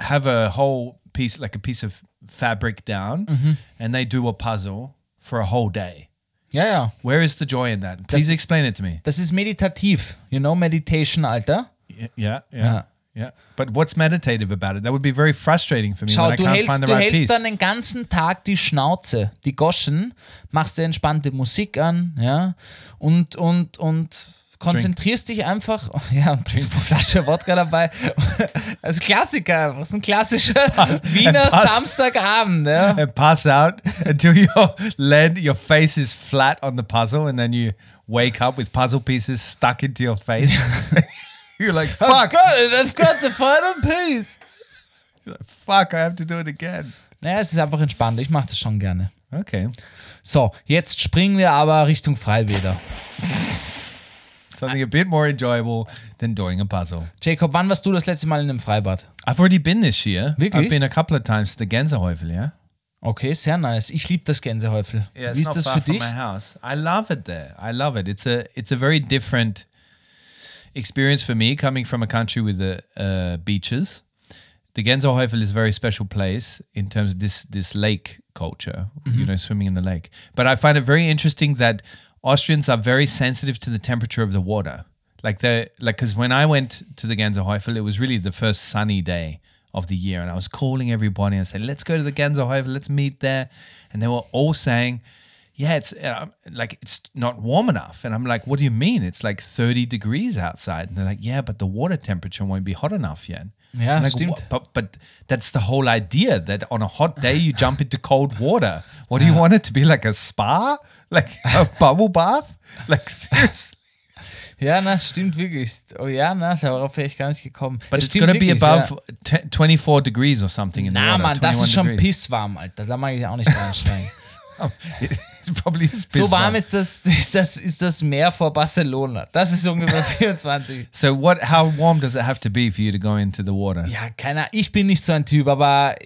have a whole piece like a piece of fabric down Mm-hmm. and they do a puzzle for a whole day. Ja, ja. Where is the joy in that? Please explain it to me. Das ist meditativ. You know, Meditation, Alter. Yeah, yeah, yeah. But what's meditative about it? That would be very frustrating for me Schau, du can't hältst, find the du right hältst dann den ganzen Tag die Schnauze, die Goschen, machst dir entspannte Musik an, ja, und, und, und konzentrierst dich einfach, ja, und trinkst eine Flasche Wodka dabei. Als Klassiker, einfach, so ein klassischer Wiener pass- Samstagabend, ja. and pass out until your lead, your face is flat on the puzzle, and then you wake up with puzzle pieces stuck into your face. You're like, I've fuck, got it, I've got the final piece. fuck, I have to do it again. Naja, es ist einfach entspannt, ich mache das schon gerne. Okay, So, jetzt springen wir aber Richtung Freibäder. Something a bit more enjoyable than doing a puzzle. Jacob, wann warst du das letzte Mal in einem Freibad? I've already been this year. Wirklich? I've been a couple of times to the Gänsehaufel, yeah. Okay, sehr nice. Ich liebe das Gänsehäufel. Yeah, Wie ist das für dich? my house. I love it there. I love it. It's a it's a very different experience for me coming from a country with the uh, beaches. The Gänsehaufel is a very special place in terms of this this lake culture, you know, swimming in the lake. But I find it very interesting that Austrians are very sensitive to the temperature of the water. Like the like because when I went to the Gänsehaufel, it was really the first sunny day of the year, and I was calling everybody and saying, "Let's go to the Gänsehaufel, let's meet there," and they were all saying, "Yeah, it's uh, like it's not warm enough," and I'm like, "What do you mean? It's like 30 degrees outside," and they're like, "Yeah, but the water temperature won't be hot enough yet." I'm like, stimmt. But but that's the whole idea that on a hot day you jump into cold water. What do you want it to be like a spa, like a bubble bath? Like seriously? Ja, na, stimmt wirklich. Oh ja, na, darauf wäre ich gar nicht gekommen. But Es it's gonna be wirklich, above Ja. 10 24 degrees or something in the Na, water. Mann, das 21 ist schon pisswarm, Alter. Da mag ich auch nicht reinsteigen. So warm ist das, ist, das, ist das Meer vor Barcelona. Das ist ungefähr 24. So what? How warm does it have to be for you to go into the water? Ja, keiner. Ich bin nicht so ein Typ, aber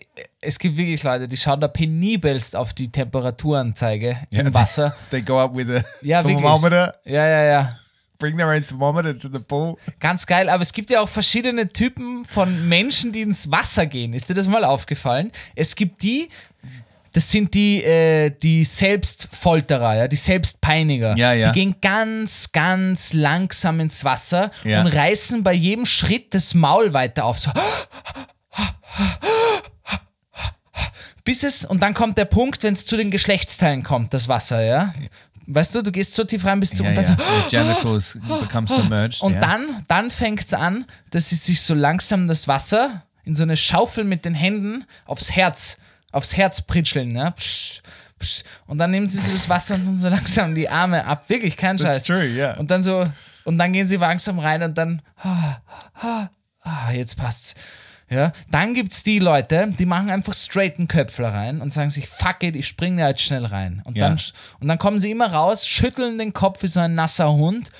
es gibt wirklich Leute, die schauen da penibelst auf die Temperaturanzeige im Wasser. They go up with a Ja, wirklich. thermometer, Ja, ja, ja. bring their own thermometer to the pool. Ganz geil, aber es gibt ja auch verschiedene Typen von Menschen, die ins Wasser gehen. Ist dir das mal aufgefallen? Es gibt die, das sind die, äh, die Selbstfolterer, ja, die Selbstpeiniger. Ja, ja. Die gehen ganz, ganz langsam ins Wasser Ja. und reißen bei jedem Schritt das Maul weiter auf. So. Bis es, und dann kommt der Punkt, wenn es zu den Geschlechtsteilen kommt, das Wasser, ja. Weißt du, du gehst so tief rein, bis du Yeah, und dann yeah. so, genitals submerged. und yeah. dann, dann fängt es an, dass sie sich so langsam das Wasser in so eine Schaufel mit den Händen aufs Herz, aufs Herz pritscheln. Ja? Psch, psch. Und dann nehmen sie so das Wasser und so langsam die Arme ab. Wirklich, kein Scheiß. That's true, yeah. Und dann so, und dann gehen sie langsam rein und dann, ah, ah, ah, jetzt passt's. Ja, dann gibt's die Leute, die machen einfach straight einen Köpfler rein und sagen sich, fuck it, ich spring da jetzt schnell rein. Und, Ja. dann, und dann kommen sie immer raus, schütteln den Kopf wie so ein nasser Hund.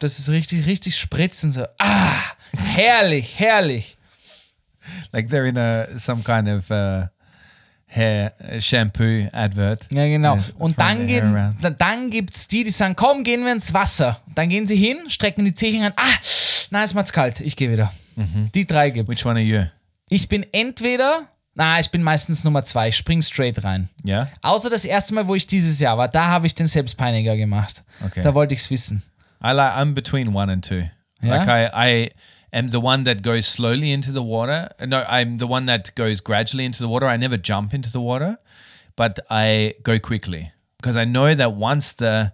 Das ist richtig, richtig spritzen so. Ah, herrlich, herrlich. like they're in a some kind of uh, hair uh, shampoo advert. Ja, genau. Yeah, Und dann, gehen, dann gibt's die, die sagen, komm, gehen wir ins Wasser. Dann gehen sie hin, strecken die Zehen an. Ah, na, es macht's kalt. Ich gehe wieder. Die drei gibt's. Which one are you? Ich bin entweder, na, ich bin meistens Nummer zwei. Ich spring straight rein. Yeah. Außer das erste Mal, wo ich dieses Jahr war, da habe ich den Selbstpeiniger gemacht. Okay. Da wollte ich's wissen. I like. I'm between one and two. Yeah? Like I, I am the one that goes slowly into the water. No, I'm the one that goes gradually into the water. I never jump into the water, but I go quickly because I know that once the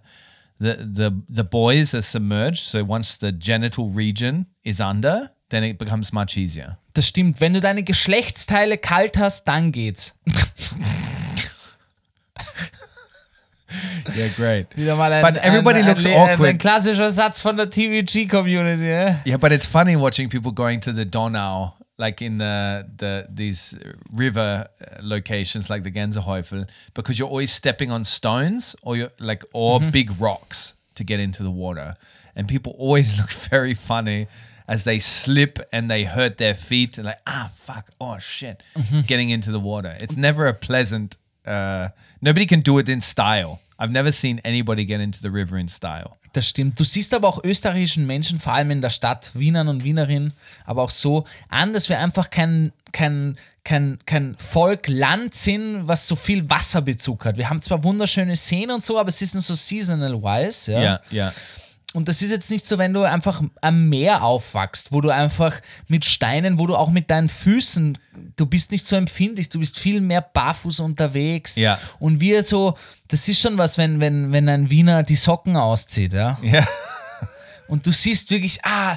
the the the boys are submerged. So once the genital region is under, then it becomes much easier. Das stimmt. Wenn du deine Geschlechtsteile kalt hast, dann geht's. Yeah, great. Wieder mal ein, But everybody ein, looks ein, awkward. Ein, ein klassischer Satz von der TVG-Community. Ja? Yeah, but it's funny watching people going to the Donau, like in the the these river uh, locations, like the Gänsehaufel, because you're always stepping on stones or you're like or big rocks to get into the water, and people always look very funny as they slip and they hurt their feet and like ah fuck oh shit, getting into the water. It's never a pleasant. Uh, nobody can do it in style. I've never seen anybody get into the river in style. Das stimmt. Du siehst aber auch österreichischen Menschen, vor allem in der Stadt, Wienern und Wienerinnen, aber auch so an, dass wir einfach kein, kein, kein, kein Volk, Land sind, was so viel Wasserbezug hat. Wir haben zwar wunderschöne Seen und so, aber es ist nur so seasonal-wise. Ja? Yeah, yeah. Und das ist jetzt nicht so, wenn du einfach am Meer aufwachst, wo du einfach mit Steinen, wo du auch mit deinen Füßen, du bist nicht so empfindlich, du bist viel mehr barfuß unterwegs. Ja. Und wir so, das ist schon was, wenn, wenn, wenn ein Wiener die Socken auszieht, ja. Yeah. Und du siehst wirklich, ah,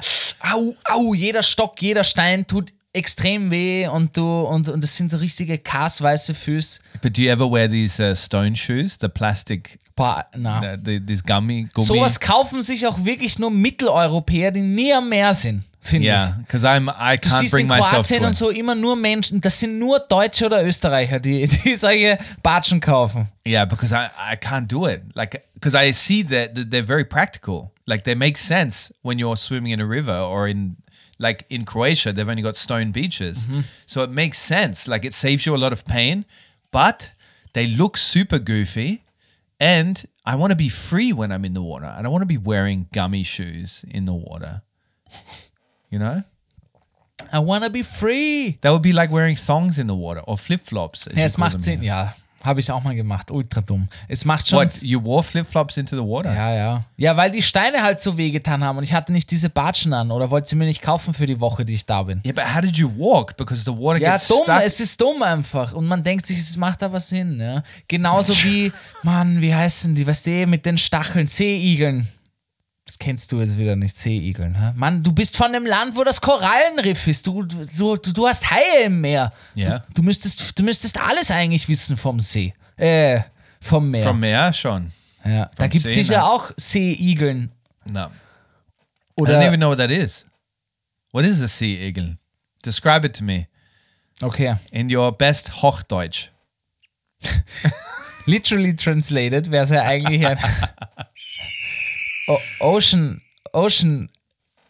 au, au, jeder Stock, jeder Stein tut extrem weh und du, und, und das sind so richtige kassweiße Füße. But do you ever wear these uh, stone shoes, the plastic, Boah, na. the, these gummy, gummy? Sowas kaufen sich auch wirklich nur Mitteleuropäer, die nie am Meer sind, finde ich. yeah, because I'm I Du can't siehst bring in myself Kroatien to und it. so immer nur Menschen, das sind nur Deutsche oder Österreicher, die, die solche Batschen kaufen. Yeah, because I, I can't do it. Like, because I see that they're very practical. Like, they make sense when you're swimming in a river or in, like, in Croatia, they've only got stone beaches. Mm-hmm. So it makes sense. Like, it saves you a lot of pain, but they look super goofy. And I want to be free when I'm in the water. And i don't want to be wearing gummy shoes in the water. You know? I wanna be free. That would be like wearing thongs in the water or flip flops. Ja, es macht Sinn, ja. Habe ich auch mal gemacht. Ultra dumm. Es macht schon. What? You wore flip flops into the water? Ja, ja. Ja, weil die Steine halt so wehgetan haben und ich hatte nicht diese Batschen an oder wollte sie mir nicht kaufen für die Woche, die ich da bin. Yeah, but how did you walk? Because the water Ja, gets dumm, stuck. es ist dumm einfach. Und man denkt sich, es macht aber Sinn. Ja? Genauso wie, Mann, wie heißen die, weißt du, mit den Stacheln, Seeigeln. Das kennst du jetzt wieder nicht, Seeigeln. Hä? Mann, du bist von einem Land, wo das Korallenriff ist. Du, du, du, du hast Haie im Meer. Ja. Du, du, müsstest, du müsstest alles eigentlich wissen vom See. Äh, vom Meer. From Meer, schon. ja. Da vom gibt es sicher nein. auch Seeigeln. No. I Oder, don't even know what that is. What is a sea eagle? Describe it to me okay. in your best Hochdeutsch. Literally translated wäre es ja eigentlich ein o Ocean, Ocean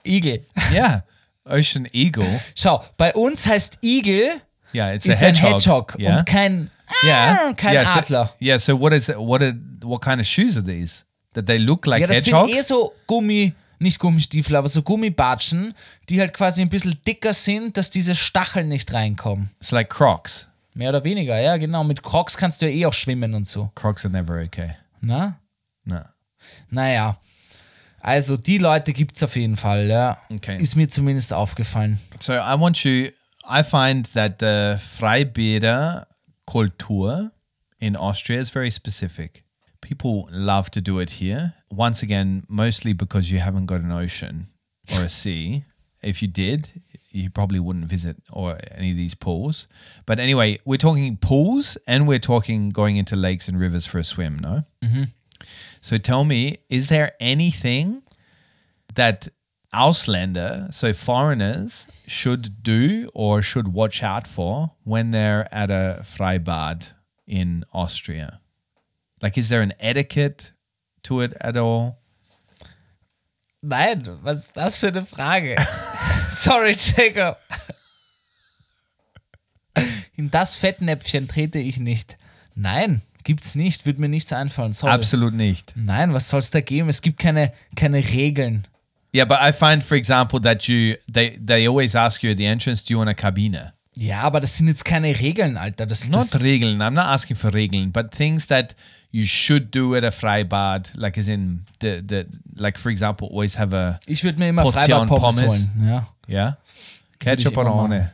Eagle. Yeah. Ocean eagle. Schau, bei uns heißt Igel Yeah, it's ist a ein hedgehog. Hedgehog Yeah. und kein, yeah. ah, kein yeah, so, Adler. yeah. So what is what? Are, what kind of shoes are these? That they look like ja, das hedgehogs? sind eh so Gummi, nicht Gummistiefel, aber so Gummibatschen, die halt quasi ein bisschen dicker sind, dass diese Stacheln nicht reinkommen. it's like Crocs. Mehr oder weniger, ja, genau. Mit Crocs kannst du ja eh auch schwimmen und so. Crocs are never okay. Na? No. Naja. Also, die Leute gibt es auf jeden Fall, ja. Okay. Ist mir zumindest aufgefallen. So I want you. I find that the Freibäder culture in Austria is very specific. People love to do it here. Once again, mostly because you haven't got an ocean or a sea. If you did, you probably wouldn't visit or any of these pools. But anyway, we're talking pools and we're talking going into lakes and rivers for a swim. No. Mm-hmm. So tell me, is there anything that Ausländer, so foreigners, should do or should watch out for when they're at a Freibad in Austria? Like, is there an etiquette to it at all? Nein, was ist das für eine Frage? Sorry, Jacob. In das Fettnäpfchen trete ich nicht. Nein, gibt's nicht, wird mir nichts einfallen. Sorry. Absolut nicht. Nein, was soll's da geben? Es gibt keine, keine Regeln. Yeah, but I find, for example, that you they they always ask you at the entrance, do you want a cabine? Ja, aber das sind jetzt keine Regeln, Alter. Das, Not das, Regeln. I'm not asking for Regeln, but things that you should do at a Freibad, like as in the the like for example, always have a ich würde mir immer Portion Freibad-Pommes Pommes. holen. Ja. yeah, ketchup immer ohne.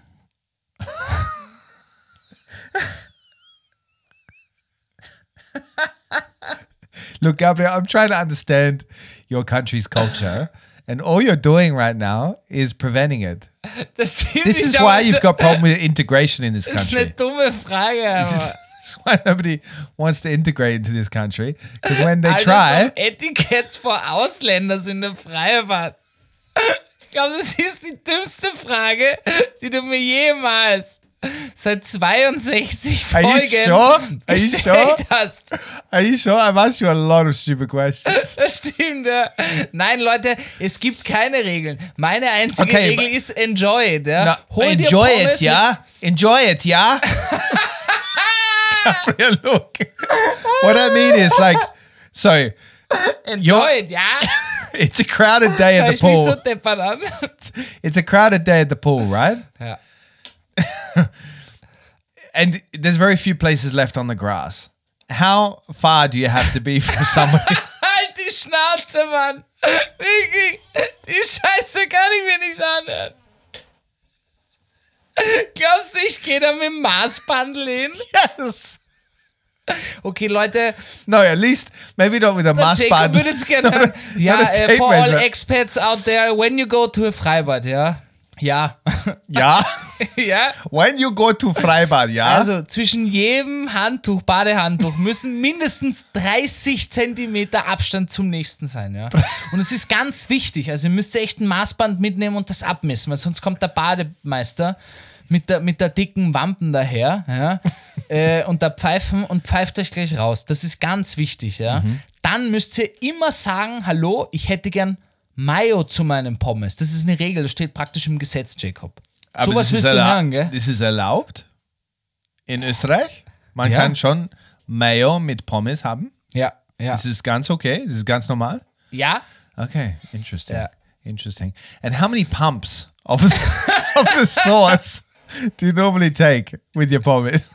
Look, Gabriel, I'm trying to understand your country's culture, and all you're doing right now is preventing it. Das This is why you've got problem with integration in this Das ist eine country. dumme Frage, This is, this is why nobody wants to integrate into this country because when they Alter, try, vom Etiketts vor Ausländern sind der Freibad. Ich glaube, das ist die dümmste Frage, die du mir jemals seit 62 Are you Folgen sure? Are you gestellt sure? hast. are you sure? I've asked you a lot of stupid questions. Das stimmt, ja. Nein, Leute, es gibt keine Regeln. Meine einzige Okay, Regel ist enjoy it, ja. Now, Hol dir enjoy Pommes it, yeah? Enjoy it, yeah? Gabriel, look. What I mean is like, so enjoy it, ja. it's a crowded day at the pool. It's a crowded day at the pool, right? Ja. And there's very few places left on the grass. How far do you have to be from somebody? Die Schnauze, Mann. Wirklich. Die Scheiße kann ich mir nicht anhören. Glaubst du, ich gehe da mit dem Maßbandel hin? yes. Okay, Leute, No, at least maybe not with a Jacob band. würde jetzt gerne. Ja, äh, for all expats out there, when you go to a Freibad, ja? Ja. Yeah. ja? when you go to Freibad, yeah. Also zwischen jedem Handtuch, Badehandtuch, müssen mindestens 30 Zentimeter Abstand zum nächsten sein. Ja? Und es ist ganz wichtig. Also ihr müsst echt ein Maßband mitnehmen und das abmessen, weil sonst kommt der Bademeister mit der, mit der dicken Wampen daher ja? äh, und da pfeifen und pfeift euch gleich raus. Das ist ganz wichtig. Ja? Dann müsst ihr immer sagen, hallo, ich hätte gern Mayo zu meinem Pommes. Das ist eine Regel, das steht praktisch im Gesetz, Jacob. Aber Sowas das ist wirst du hören, gell? Das ist erlaubt in Österreich. Man Ja. kann schon Mayo mit Pommes haben. Ja, ja. Das ist ganz okay. Das ist ganz normal. Ja, Okay, interesting. Yeah. Interesting. And how many pumps of the, of the sauce do you normally take with your pommes?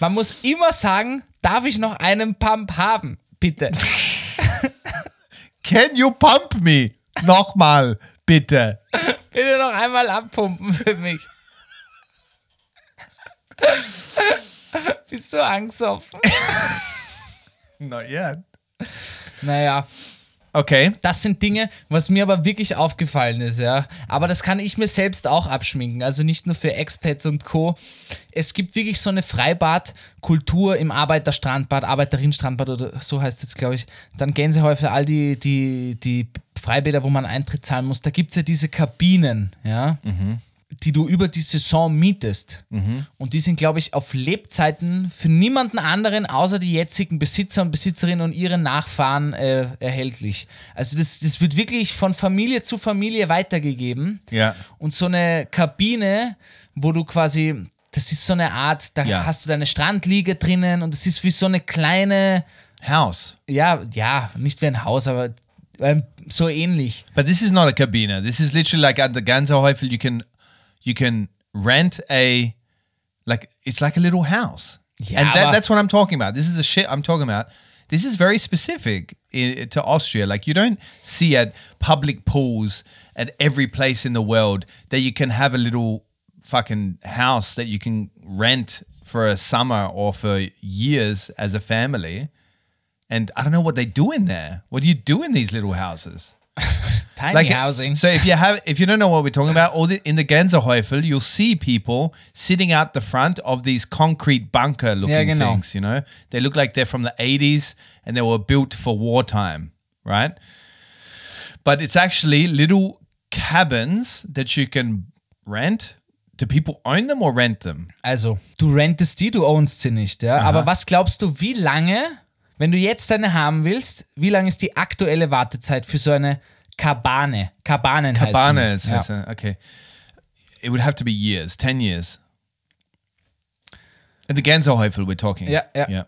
Man muss immer sagen, darf ich noch einen Pump haben? Bitte. Can you pump me? Nochmal, bitte. Bitte noch einmal abpumpen für mich. Bist du angstoffen? Not yet. Naja, Okay. das sind Dinge, was mir aber wirklich aufgefallen ist, ja. Aber das kann ich mir selbst auch abschminken. Also nicht nur für Expats und Co. Es gibt wirklich so eine Freibadkultur im Arbeiterstrandbad, Arbeiterinnenstrandbad oder so heißt es, glaube ich. Dann Gänsehäufe, all die, die, die Freibäder, wo man Eintritt zahlen muss. Da gibt es ja diese Kabinen, ja. Die du über die Saison mietest. Und die sind, glaube ich, auf Lebzeiten für niemanden anderen außer die jetzigen Besitzer und Besitzerinnen und ihre Nachfahren äh, erhältlich. Also das, das wird wirklich von Familie zu Familie weitergegeben. Ja. Und so eine Kabine, wo du quasi, das ist so eine Art, da Ja. hast du deine Strandliege drinnen und es ist wie so eine kleine, House. ja, ja, nicht wie ein Haus, aber ähm, so ähnlich. But this is not a cabina. This is literally like at the Ganzerhäufel, you can you can rent a like it's like a little house. Yeah, and that, that's what I'm talking about. This is the shit I'm talking about. This is very specific i to Austria. Like you don't see at public pools at every place in the world that you can have a little fucking house that you can rent for a summer or for years as a family. And I don't know what they do in there. What do you do in these little houses? Tiny housing. So if you have, if you don't know what we're talking about, all the, in the Gänsehaufel, you'll see people sitting out the front of these concrete bunker-looking genau. things. You know, they look like they're from the '80s and they were built for wartime, right? But it's actually little cabins that you can rent. Do people own them or rent them? Also, du rentest die, du ownst sie nicht, ja. Aber was glaubst du, wie lange, wenn du jetzt eine haben willst, wie lange ist die aktuelle Wartezeit für so eine Kabane? Kabanen heißen. Cabanas, die. ja. okay. It would have to be years, ten years. At the Gänsehaufel we're talking. Ja, ja. yeah.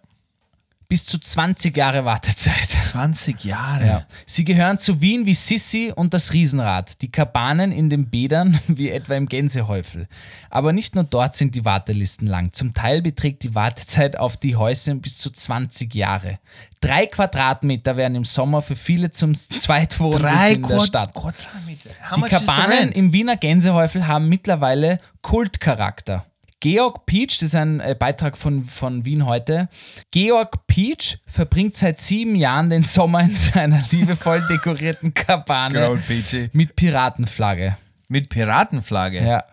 Bis zu 20 Jahre Wartezeit. 20 Jahre. Ja. Sie gehören zu Wien wie Sissi und das Riesenrad, die Kabanen in den Bädern wie etwa im Gänsehäufel. Aber nicht nur dort sind die Wartelisten lang. Zum Teil beträgt die Wartezeit auf die Häuschen bis zu 20 Jahre. Drei Quadratmeter werden im Sommer für viele zum Zweitwohnsitz in der Stadt. Quadratmeter. Die Kabanen im Wiener Gänsehäufel haben mittlerweile Kultcharakter. Georg Peach, das ist ein äh, Beitrag von, von Wien heute. Georg Peach verbringt seit sieben Jahren den Sommer in seiner liebevoll dekorierten Kabane mit Piratenflagge. Mit Piratenflagge. Ja.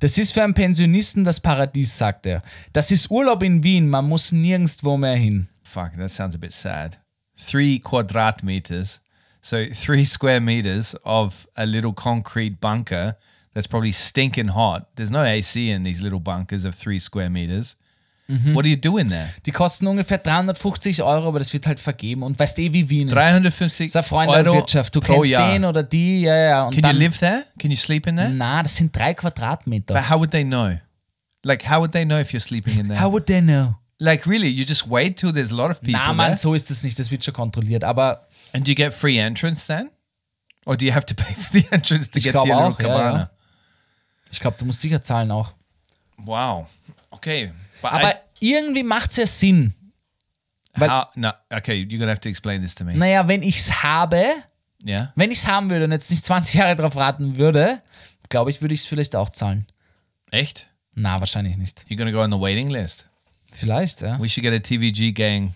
Das ist für einen Pensionisten das Paradies, sagt er. Das ist Urlaub in Wien, man muss nirgendwo mehr hin. Fuck, that sounds a bit sad. Three quadratmeters, so three square meters of a little concrete bunker that's probably stinking hot. There's no AC in these little bunkers of three square meters. What are you doing there? Die kosten ungefähr 350 Euro, aber das wird halt vergeben. Und weißt eh, wie Wien ist. 350 Das ist ein Freund der Euro Wirtschaft. Du kennst Jahr. den oder die, ja, ja. Und Can dann, you live there? Can you sleep in there? Na, das sind drei Quadratmeter. But how would they know? Like, how would they know if you're sleeping in there? How would they know? like, really, you just wait till there's a lot of people Na, Mann, there, so ist das nicht. Das wird schon kontrolliert. Aber and do you get free entrance then, or do you have to pay for the entrance to Ich get to your little auch, ja, cabana? ja. Ich glaube, du musst sicher zahlen auch. Wow. Okay, but Aber I, irgendwie macht es ja Sinn. weil- how, no, okay, you're gonna have to explain this to me. Naja, wenn ich es habe, Yeah. wenn ich es haben würde und jetzt nicht 20 Jahre drauf raten würde, glaube ich, würde ich es vielleicht auch zahlen. Echt? Na, wahrscheinlich nicht. You're gonna go on the waiting list. Vielleicht, ja. We should get a TVG gang.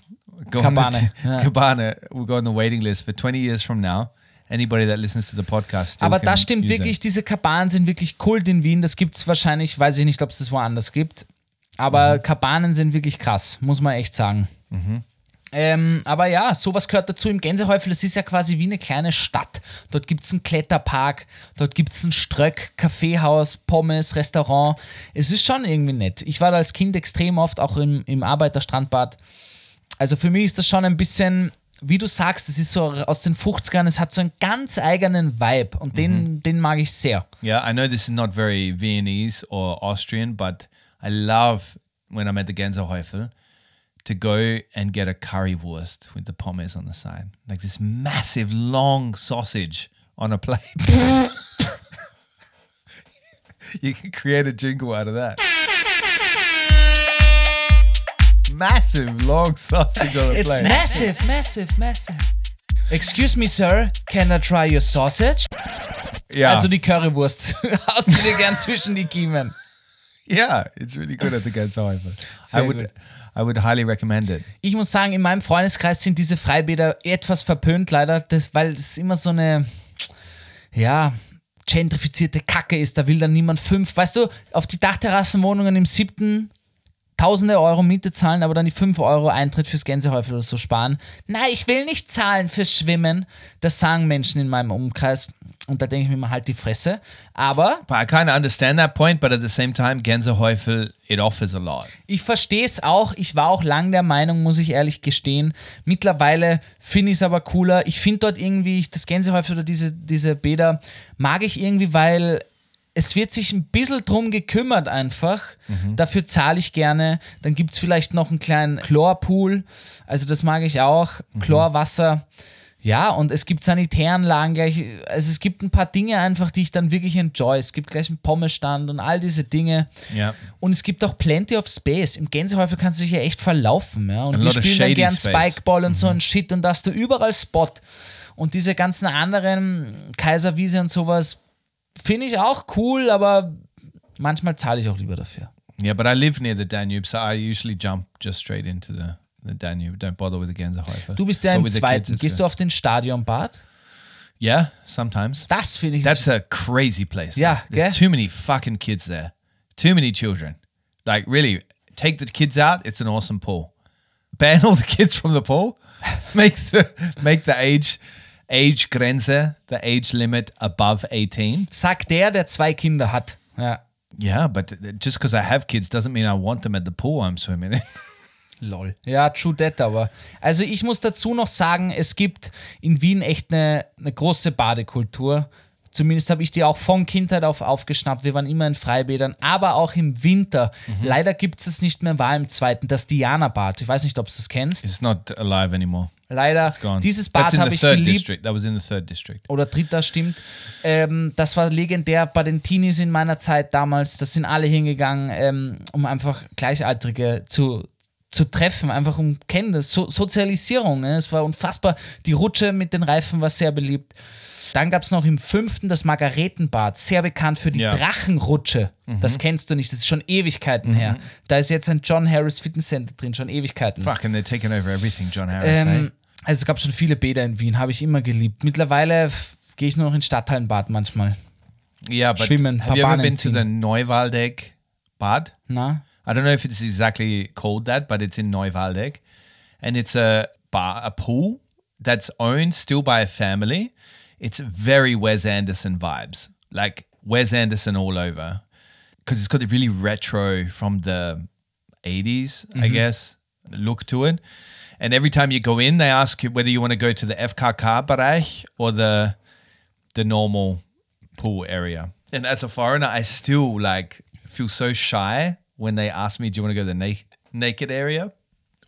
Go Cabana, On the t- yeah. We'll go on the waiting list for 20 years from now. Anybody that listens to the podcast. Aber das stimmt wirklich, it. diese Kabanen sind wirklich Kult in Wien. Das gibt es wahrscheinlich, weiß ich nicht, ob es das woanders gibt. Aber Kabanen sind wirklich krass, muss man echt sagen. Ähm, aber ja, sowas gehört dazu im Gänsehäufel. Das ist ja quasi wie eine kleine Stadt. Dort gibt es einen Kletterpark, dort gibt es einen Ströck, Kaffeehaus, Pommes, Restaurant. Es ist schon irgendwie nett. Ich war da als Kind extrem oft, auch im, im Arbeiterstrandbad. Also für mich ist das schon ein bisschen, wie du sagst, es ist so aus den 50ern, es hat so einen ganz eigenen Vibe und den, mhm. den mag ich sehr. Yeah, I know this is not very Viennese or Austrian, but I love when I'm at the Gänsehaufel to go and get a currywurst with the pommes on the side. Like this massive long sausage on a plate. you can create a jingle out of that. Massive long sausage on a It's plate. massive, massive, massive. Excuse me, sir, can I try your sausage? yeah. Also die Currywurst. Haust du dir gern zwischen die Kiemen. yeah, it's really good at the Gänsehaufel. I Sehr would gut. I would highly recommend it. Ich muss sagen, in meinem Freundeskreis sind diese Freibäder etwas verpönt, leider, das, weil es immer so eine, ja, gentrifizierte Kacke ist. Da will dann niemand fünf, weißt du, auf die Dachterrassenwohnungen im siebten tausende Euro Miete zahlen, aber dann die 5 Euro Eintritt fürs Gänsehäufel oder so sparen. Nein, ich will nicht zahlen fürs Schwimmen. Das sagen Menschen in meinem Umkreis. Und da denke ich mir mal halt die Fresse. Aber But I kind of understand that point, but at the same time, Gänsehaufel, it offers a lot. Ich verstehe es auch. Ich war auch lang der Meinung, muss ich ehrlich gestehen. Mittlerweile finde ich es aber cooler. Ich finde dort irgendwie, das Gänsehäufel oder diese, diese Bäder mag ich irgendwie, weil es wird sich ein bisschen drum gekümmert einfach. Dafür zahle ich gerne. Dann gibt es vielleicht noch einen kleinen Chlorpool. Also das mag ich auch. Chlorwasser. Ja, und es gibt Sanitäranlagen gleich. Also es gibt ein paar Dinge einfach, die ich dann wirklich enjoy. Es gibt gleich einen Pommesstand und all diese Dinge. Ja. Und es gibt auch plenty of space. Im Gänsehäufel kannst du dich ja echt verlaufen. Ja? Und A wir spielen dann gern space. Mhm. Spikeball und so ein Shit und da hast du überall Spot. Und diese ganzen anderen Kaiserwiese und sowas finde ich auch cool, aber manchmal zahle ich auch lieber dafür. Yeah, but I live near the Danube, so I usually jump just straight into the, the Danube. Don't bother with the Gänsehaufel. Du bist ja im zweiten. Gehst du auf den Stadionbad? Yeah, sometimes. Das finde ich That's a crazy place. Yeah, though. There's gell? too many fucking kids there. Too many children. Like, really, take the kids out, it's an awesome pool. Ban all the kids from the pool. Make the make the age age Grenze, the age limit above 18. Sagt der, der zwei Kinder hat. Ja. Yeah, but just because I have kids doesn't mean I want them at the pool I'm swimming in. Lol. Ja, true that, aber. Also ich muss dazu noch sagen, es gibt in Wien echt eine, eine große Badekultur. Zumindest habe ich die auch von Kindheit auf aufgeschnappt. Wir waren immer in Freibädern, aber auch im Winter. Mhm. Leider gibt es das nicht mehr, war im zweiten, das Diana-Bad. Ich weiß nicht, ob du es kennst. It's not alive anymore. Leider, It's gone. dieses Bad habe ich geliebt. district. That was in the third district. Oder dritter, stimmt. Ähm, das war legendär bei den Teenies in meiner Zeit damals. Da sind alle hingegangen, ähm, um einfach Gleichaltrige zu, zu treffen, einfach um kennen, so, Sozialisierung. Ne? Es war unfassbar. Die Rutsche mit den Reifen war sehr beliebt. Dann gab es noch im fünften das Margaretenbad, sehr bekannt für die Ja. Drachenrutsche. Das kennst du nicht, das ist schon Ewigkeiten her. Da ist jetzt ein John Harris Fitness Center drin, schon Ewigkeiten. Fucking, they're taking over everything, John Harris. Ähm, eh? also es gab schon viele Bäder in Wien, habe ich immer geliebt. Mittlerweile gehe ich nur noch in Stadthallenbad manchmal. Yeah, but schwimmen, have you ever been to the Neuwaldeck Bad? Na? I don't know if it's exactly called that, but it's in Neuwaldeck, and it's a bar, a pool that's owned still by a family. It's very Wes Anderson vibes, like Wes Anderson all over, because it's got a really retro from the 80s, I mm-hmm. guess, look to it. And every time you go in, they ask you whether you want to go to the FKK Bereich or the the normal pool area. And as a foreigner, I still like feel so shy when they ask me, "Do you want to go to the na- naked area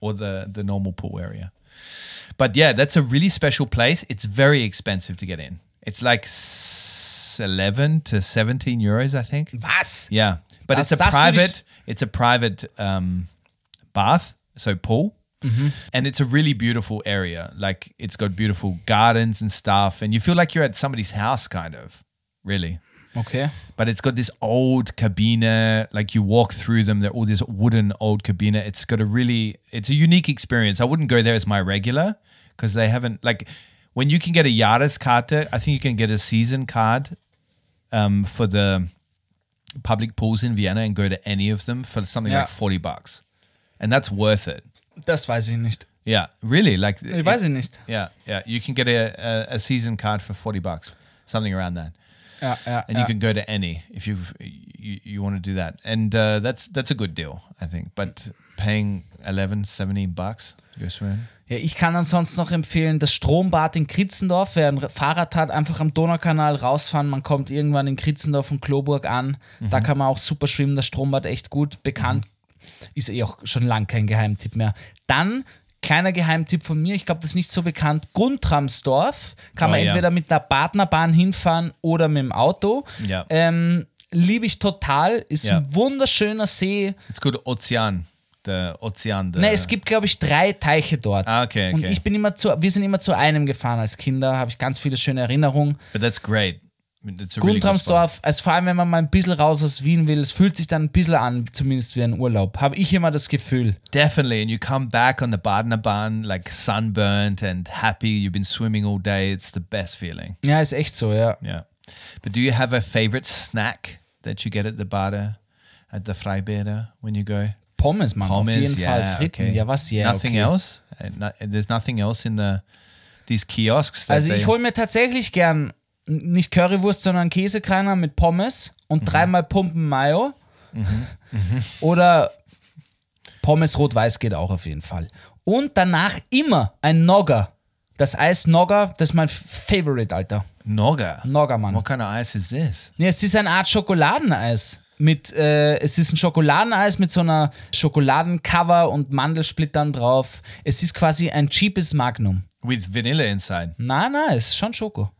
or the the normal pool area?" But yeah, that's a really special place. It's very expensive to get in. It's like eleven to seventeen euros, I think. Was? Yeah, but Das- it's a private. It's a private um, bath, so pool, Mm-hmm. and it's a really beautiful area. Like it's got beautiful gardens and stuff, and you feel like you're at somebody's house, kind of, really. Okay. But it's got this old cabina. Like you walk through them, they're all this wooden old cabina. It's got a really, it's a unique experience. I wouldn't go there as my regular because they haven't like when you can get a Yaris Jahreskarte. I think you can get a season card um, for the public pools in Vienna and go to any of them for something Yeah. like forty bucks, and that's worth it. Das weiß ich nicht. Yeah, really. Like Ich weiß ich nicht. Yeah, yeah. You can get a, a, a season card for forty bucks, something around that Ja, ja, and you can go to any if you you, you want to do that and uh, that's that's a good deal i think but paying 11 17 bucks go swimming Ja, ich kann ansonsten noch empfehlen, das Strombad in Kritzendorf. Wer ein Fahrrad hat, einfach am Donaukanal rausfahren. Man kommt irgendwann in Kritzendorf und Kloburg an. Da kann man auch super schwimmen. Das Strombad echt gut bekannt. Ist eh auch schon lang kein Geheimtipp mehr. Dann, kleiner Geheimtipp von mir, ich glaube, das ist nicht so bekannt. Guntramsdorf kann Oh, man ja. entweder mit einer Partnerbahn hinfahren oder mit dem Auto. Ja. Ähm, Liebe ich total. Ist Ja. ein wunderschöner See. it's called ocean the ocean the Ne, es gibt, glaube ich, drei Teiche dort. Ah, okay, Und okay. ich bin immer zu, wir sind immer zu einem gefahren als Kinder, habe ich ganz viele schöne Erinnerungen. but that's great Guntramsdorf, also vor allem, wenn man mal ein bisschen raus aus Wien will, es fühlt sich dann ein bisschen an, zumindest wie ein Urlaub. Habe ich immer das Gefühl. definitely and you come back on the Badenerbahn like sunburnt and happy you've been swimming all day it's the best feeling Ja, ist echt so, ja. yeah but do you have a favorite snack that you get at the Bade at the Freibäder when you go Pommes, auf Pommes, jeden Fall. Fritten, ja, was? Ja, nothing okay. else. No- there's nothing else in the these kiosks. Also ich hole mir tatsächlich gern nicht Currywurst, sondern Käsekreiner mit Pommes und Mhm. dreimal Pumpen Mayo. Oder Pommes rot-weiß geht auch auf jeden Fall. Und danach immer ein Nogger. Das Eis Nogger, das ist mein Favorite, Alter. Nogga. Nogger, Mann. What kind of ice is this? Nee, es ist eine Art Schokoladeneis. Mit, äh, es ist ein Schokoladeneis mit so einer Schokoladencover und Mandelsplittern drauf. Es ist quasi ein cheapes Magnum. With vanilla inside. Na, na, es ist schon Schoko.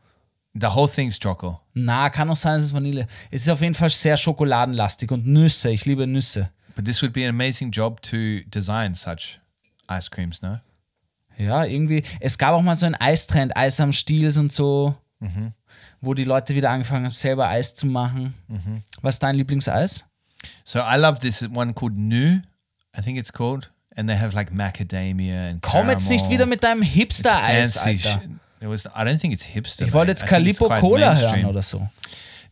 The whole thing's choco. Na, kann auch sein, es ist Vanille. Es ist auf jeden Fall sehr schokoladenlastig und Nüsse. Ich liebe Nüsse. But this would be an amazing job to design such ice creams, no? Ja, irgendwie. Es gab auch mal so einen Eistrend, Eis am Stiels und so, wo die Leute wieder angefangen haben, selber Eis zu machen. Was ist dein Lieblingseis? So I love this one called Nu, I think it's called. And they have like macadamia and Komm jetzt nicht caramel. wieder mit deinem Hipster-Eis, Alter. It was, I don't think it's hipster. Ich wollte jetzt it's Calippo Cola mainstream. hören oder so.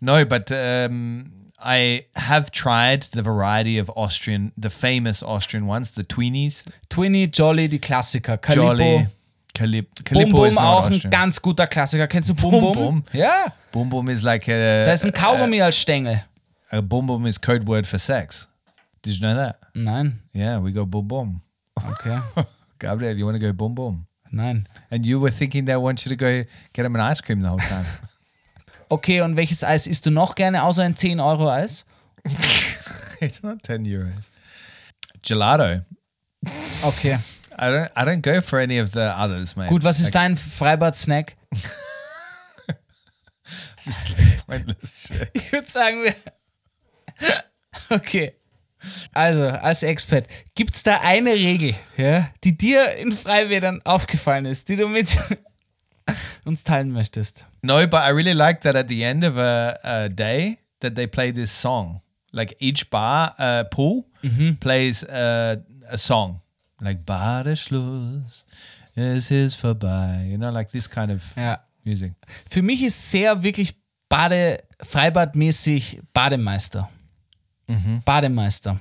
No, but um, I have tried the variety of Austrian, the famous Austrian ones, the Tweenies, Twinny, Jolly, die Klassiker. Calippo. Jolly, Calip Bum Calippo Bum is not auch ein Austrian. ganz guter Klassiker. Kennst du Bum Bum Bum? Bum? Ja, Bum Bum is like a, da ist ein Kaugummi als Stängel. a Bum Bum is code word for sex. Did you know that? Nein, Yeah, we go Bum Bum. okay. Gabriel, you want to go Bum Bum? Nein. And you were thinking they want you to go get him an ice cream the whole time. Okay, und welches Eis isst du noch gerne, außer ein 10-Euro-Eis? it's not 10 euros. Gelato. Okay. I don't I don't go for any of the others, mate. Gut, was ist dein Freibad-Snack? like pointless shit. Ich würde sagen, wir. Okay. Also, als Expert, gibt es da eine Regel, ja, die dir in Freibädern aufgefallen ist, die du mit, uns teilen möchtest. No, but I really like that at the end of a, a day that they play this song. Like each bar, uh, pool plays uh, a song. Like Badeschluss, es ist vorbei. You know, like this kind of Ja. music. Für mich ist sehr wirklich Bade, Freibadmäßig Bademeister. Bademeister.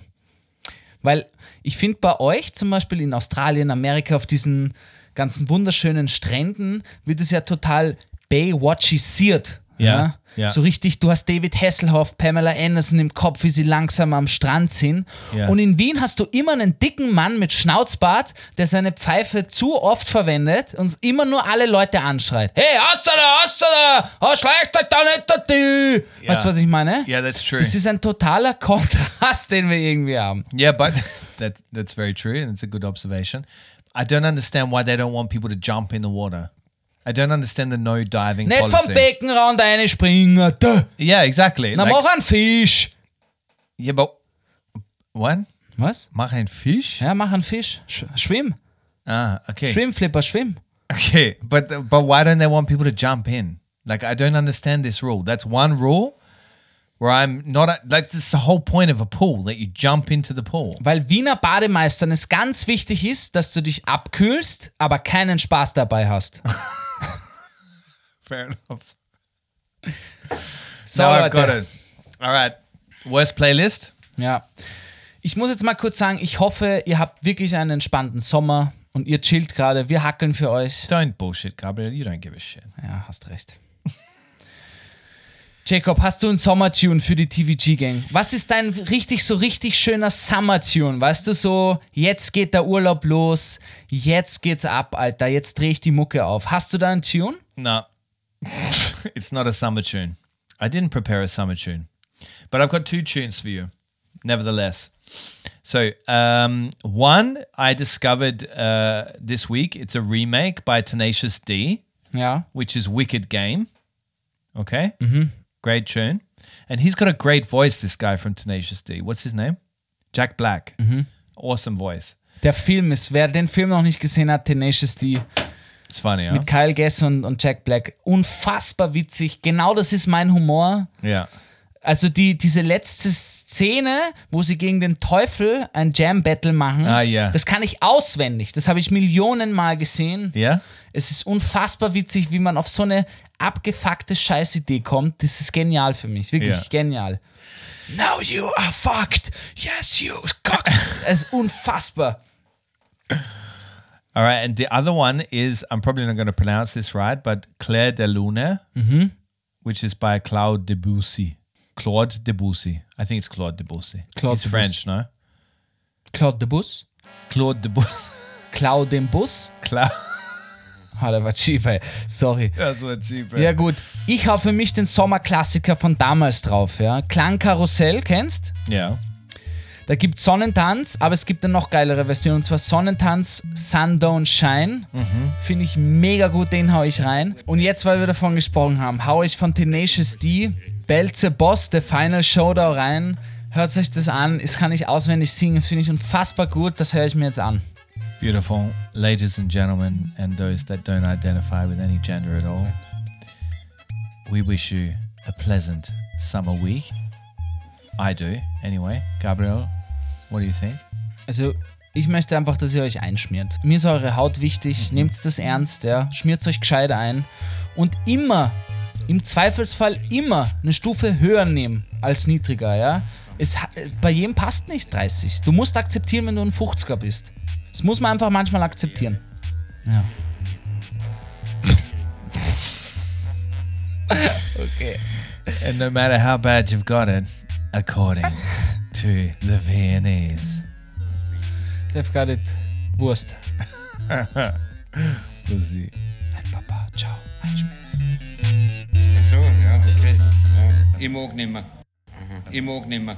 Weil ich finde bei euch zum Beispiel in Australien, Amerika, auf diesen ganzen wunderschönen Stränden, wird es ja total Baywatchisiert. Ja, ja. So richtig, du hast David Hasselhoff, Pamela Anderson im Kopf, wie sie langsam am Strand sind. Ja. Und in Wien hast du immer einen dicken Mann mit Schnauzbart, der seine Pfeife zu oft verwendet und immer nur alle Leute anschreit. Hey, hast du da, hast du da, oh, schleicht euch da nicht da die. Weißt du, was ich meine? Yeah, that's true. Das ist ein totaler Kontrast, den wir irgendwie haben. Yeah, but that that's very true, and it's a good observation. I don't understand why they don't want people to jump in the water. I don't understand the no diving Nicht policy. vom Beckenrand einspringen. Da. Yeah, exactly. Na, Like- mach einen Fisch. yeah, but what? Was? Mach ein Fisch? Ja, mach einen Fisch. Sch schwimm. Ah, okay. Schwimm, Flipper, schwimm. Okay, but but why don't they want people to jump in? Like I don't understand this rule. That's one rule where I'm not like this is the whole point of a pool that you jump into the pool. Weil Wiener Bademeistern es ganz wichtig ist, dass du dich abkühlst, aber keinen Spaß dabei hast. Fair enough. So, now I've got it. All right. Worst playlist? Ja. Ich muss jetzt mal kurz sagen, ich hoffe, ihr habt wirklich einen entspannten Sommer und ihr chillt gerade. Wir hackeln für euch. Don't bullshit, Gabriel. You don't give a shit. Ja, hast recht. Jacob, hast du einen Sommertune für die TVG-Gang? Was ist dein richtig, so richtig schöner Summer-Tune? Weißt du, so, jetzt geht der Urlaub los, jetzt geht's ab, Alter, jetzt dreh ich die Mucke auf. Hast du da einen Tune? No, it's not a summer tune. I didn't prepare a summer tune, but I've got two tunes for you, nevertheless. So, um, one I discovered uh, this week. It's a remake by Tenacious D, Ja. which is Wicked Game. Okay, mm-hmm. great tune, and he's got a great voice. This guy from Tenacious D. What's his name? Jack Black. Awesome voice. Der Film ist, wer den Film noch nicht gesehen hat, Tenacious D, It's funny, huh? mit Kyle Gass und, und Jack Black, unfassbar witzig. Genau das ist mein Humor. Yeah. Also die, diese letzte Szene, wo sie gegen den Teufel ein Jam-Battle machen, Ah, ja. das kann ich auswendig. Das habe ich Millionen Mal gesehen. Yeah. Es ist unfassbar witzig, wie man auf so eine abgefuckte Scheißidee kommt. Das ist genial für mich. Wirklich Ja. genial. Now you are fucked. Yes, you cocks. es ist unfassbar. All right, and the other one is I'm probably not going to pronounce this right, but Claire de Lune, which is by Claude Debussy. Claude Debussy. I think it's Claude Debussy. Claude He's Debussy. French, no? Claude de Bus. Claude Debussy. Claude den Bus. Claude. Ah, der war cheap, ey. Sorry. That's what cheap. Ja gut, ich hau für mich den Sommerklassiker von damals drauf, ja. Klangkarussell, kennst? Yeah. Da gibt Sonnentanz, aber es gibt eine noch geilere Version, und zwar Sonnentanz Sun Don't Shine. Finde ich mega gut, den hau ich rein. Und jetzt, weil wir davon gesprochen haben, hau ich von Tenacious D, Belze Boss, The Final Showdown rein. Hört euch das an, das kann ich auswendig singen, finde ich unfassbar gut, das höre ich mir jetzt an. Beautiful. Ladies and gentlemen, and those that don't identify with any gender at all, we wish you a pleasant summer week. I do, anyway. Gabriel, what do you think? Also, ich möchte einfach, dass ihr euch einschmiert. Mir ist eure Haut wichtig, nehmt das ernst, ja. Schmiert euch gescheit ein. Und immer, im Zweifelsfall immer eine Stufe höher nehmen als niedriger, ja. Es, bei jedem passt nicht 30. Du musst akzeptieren, wenn du ein 50er bist. Das muss man einfach manchmal akzeptieren. Ja. okay. And no matter how bad you've got it, according to the Viennese. They've got it. Wurst. Pussy. Nein, Papa. Ciao. Einschmieren. So, ja, okay. Ja. Ich mag nimmer. Ich mag nimmer.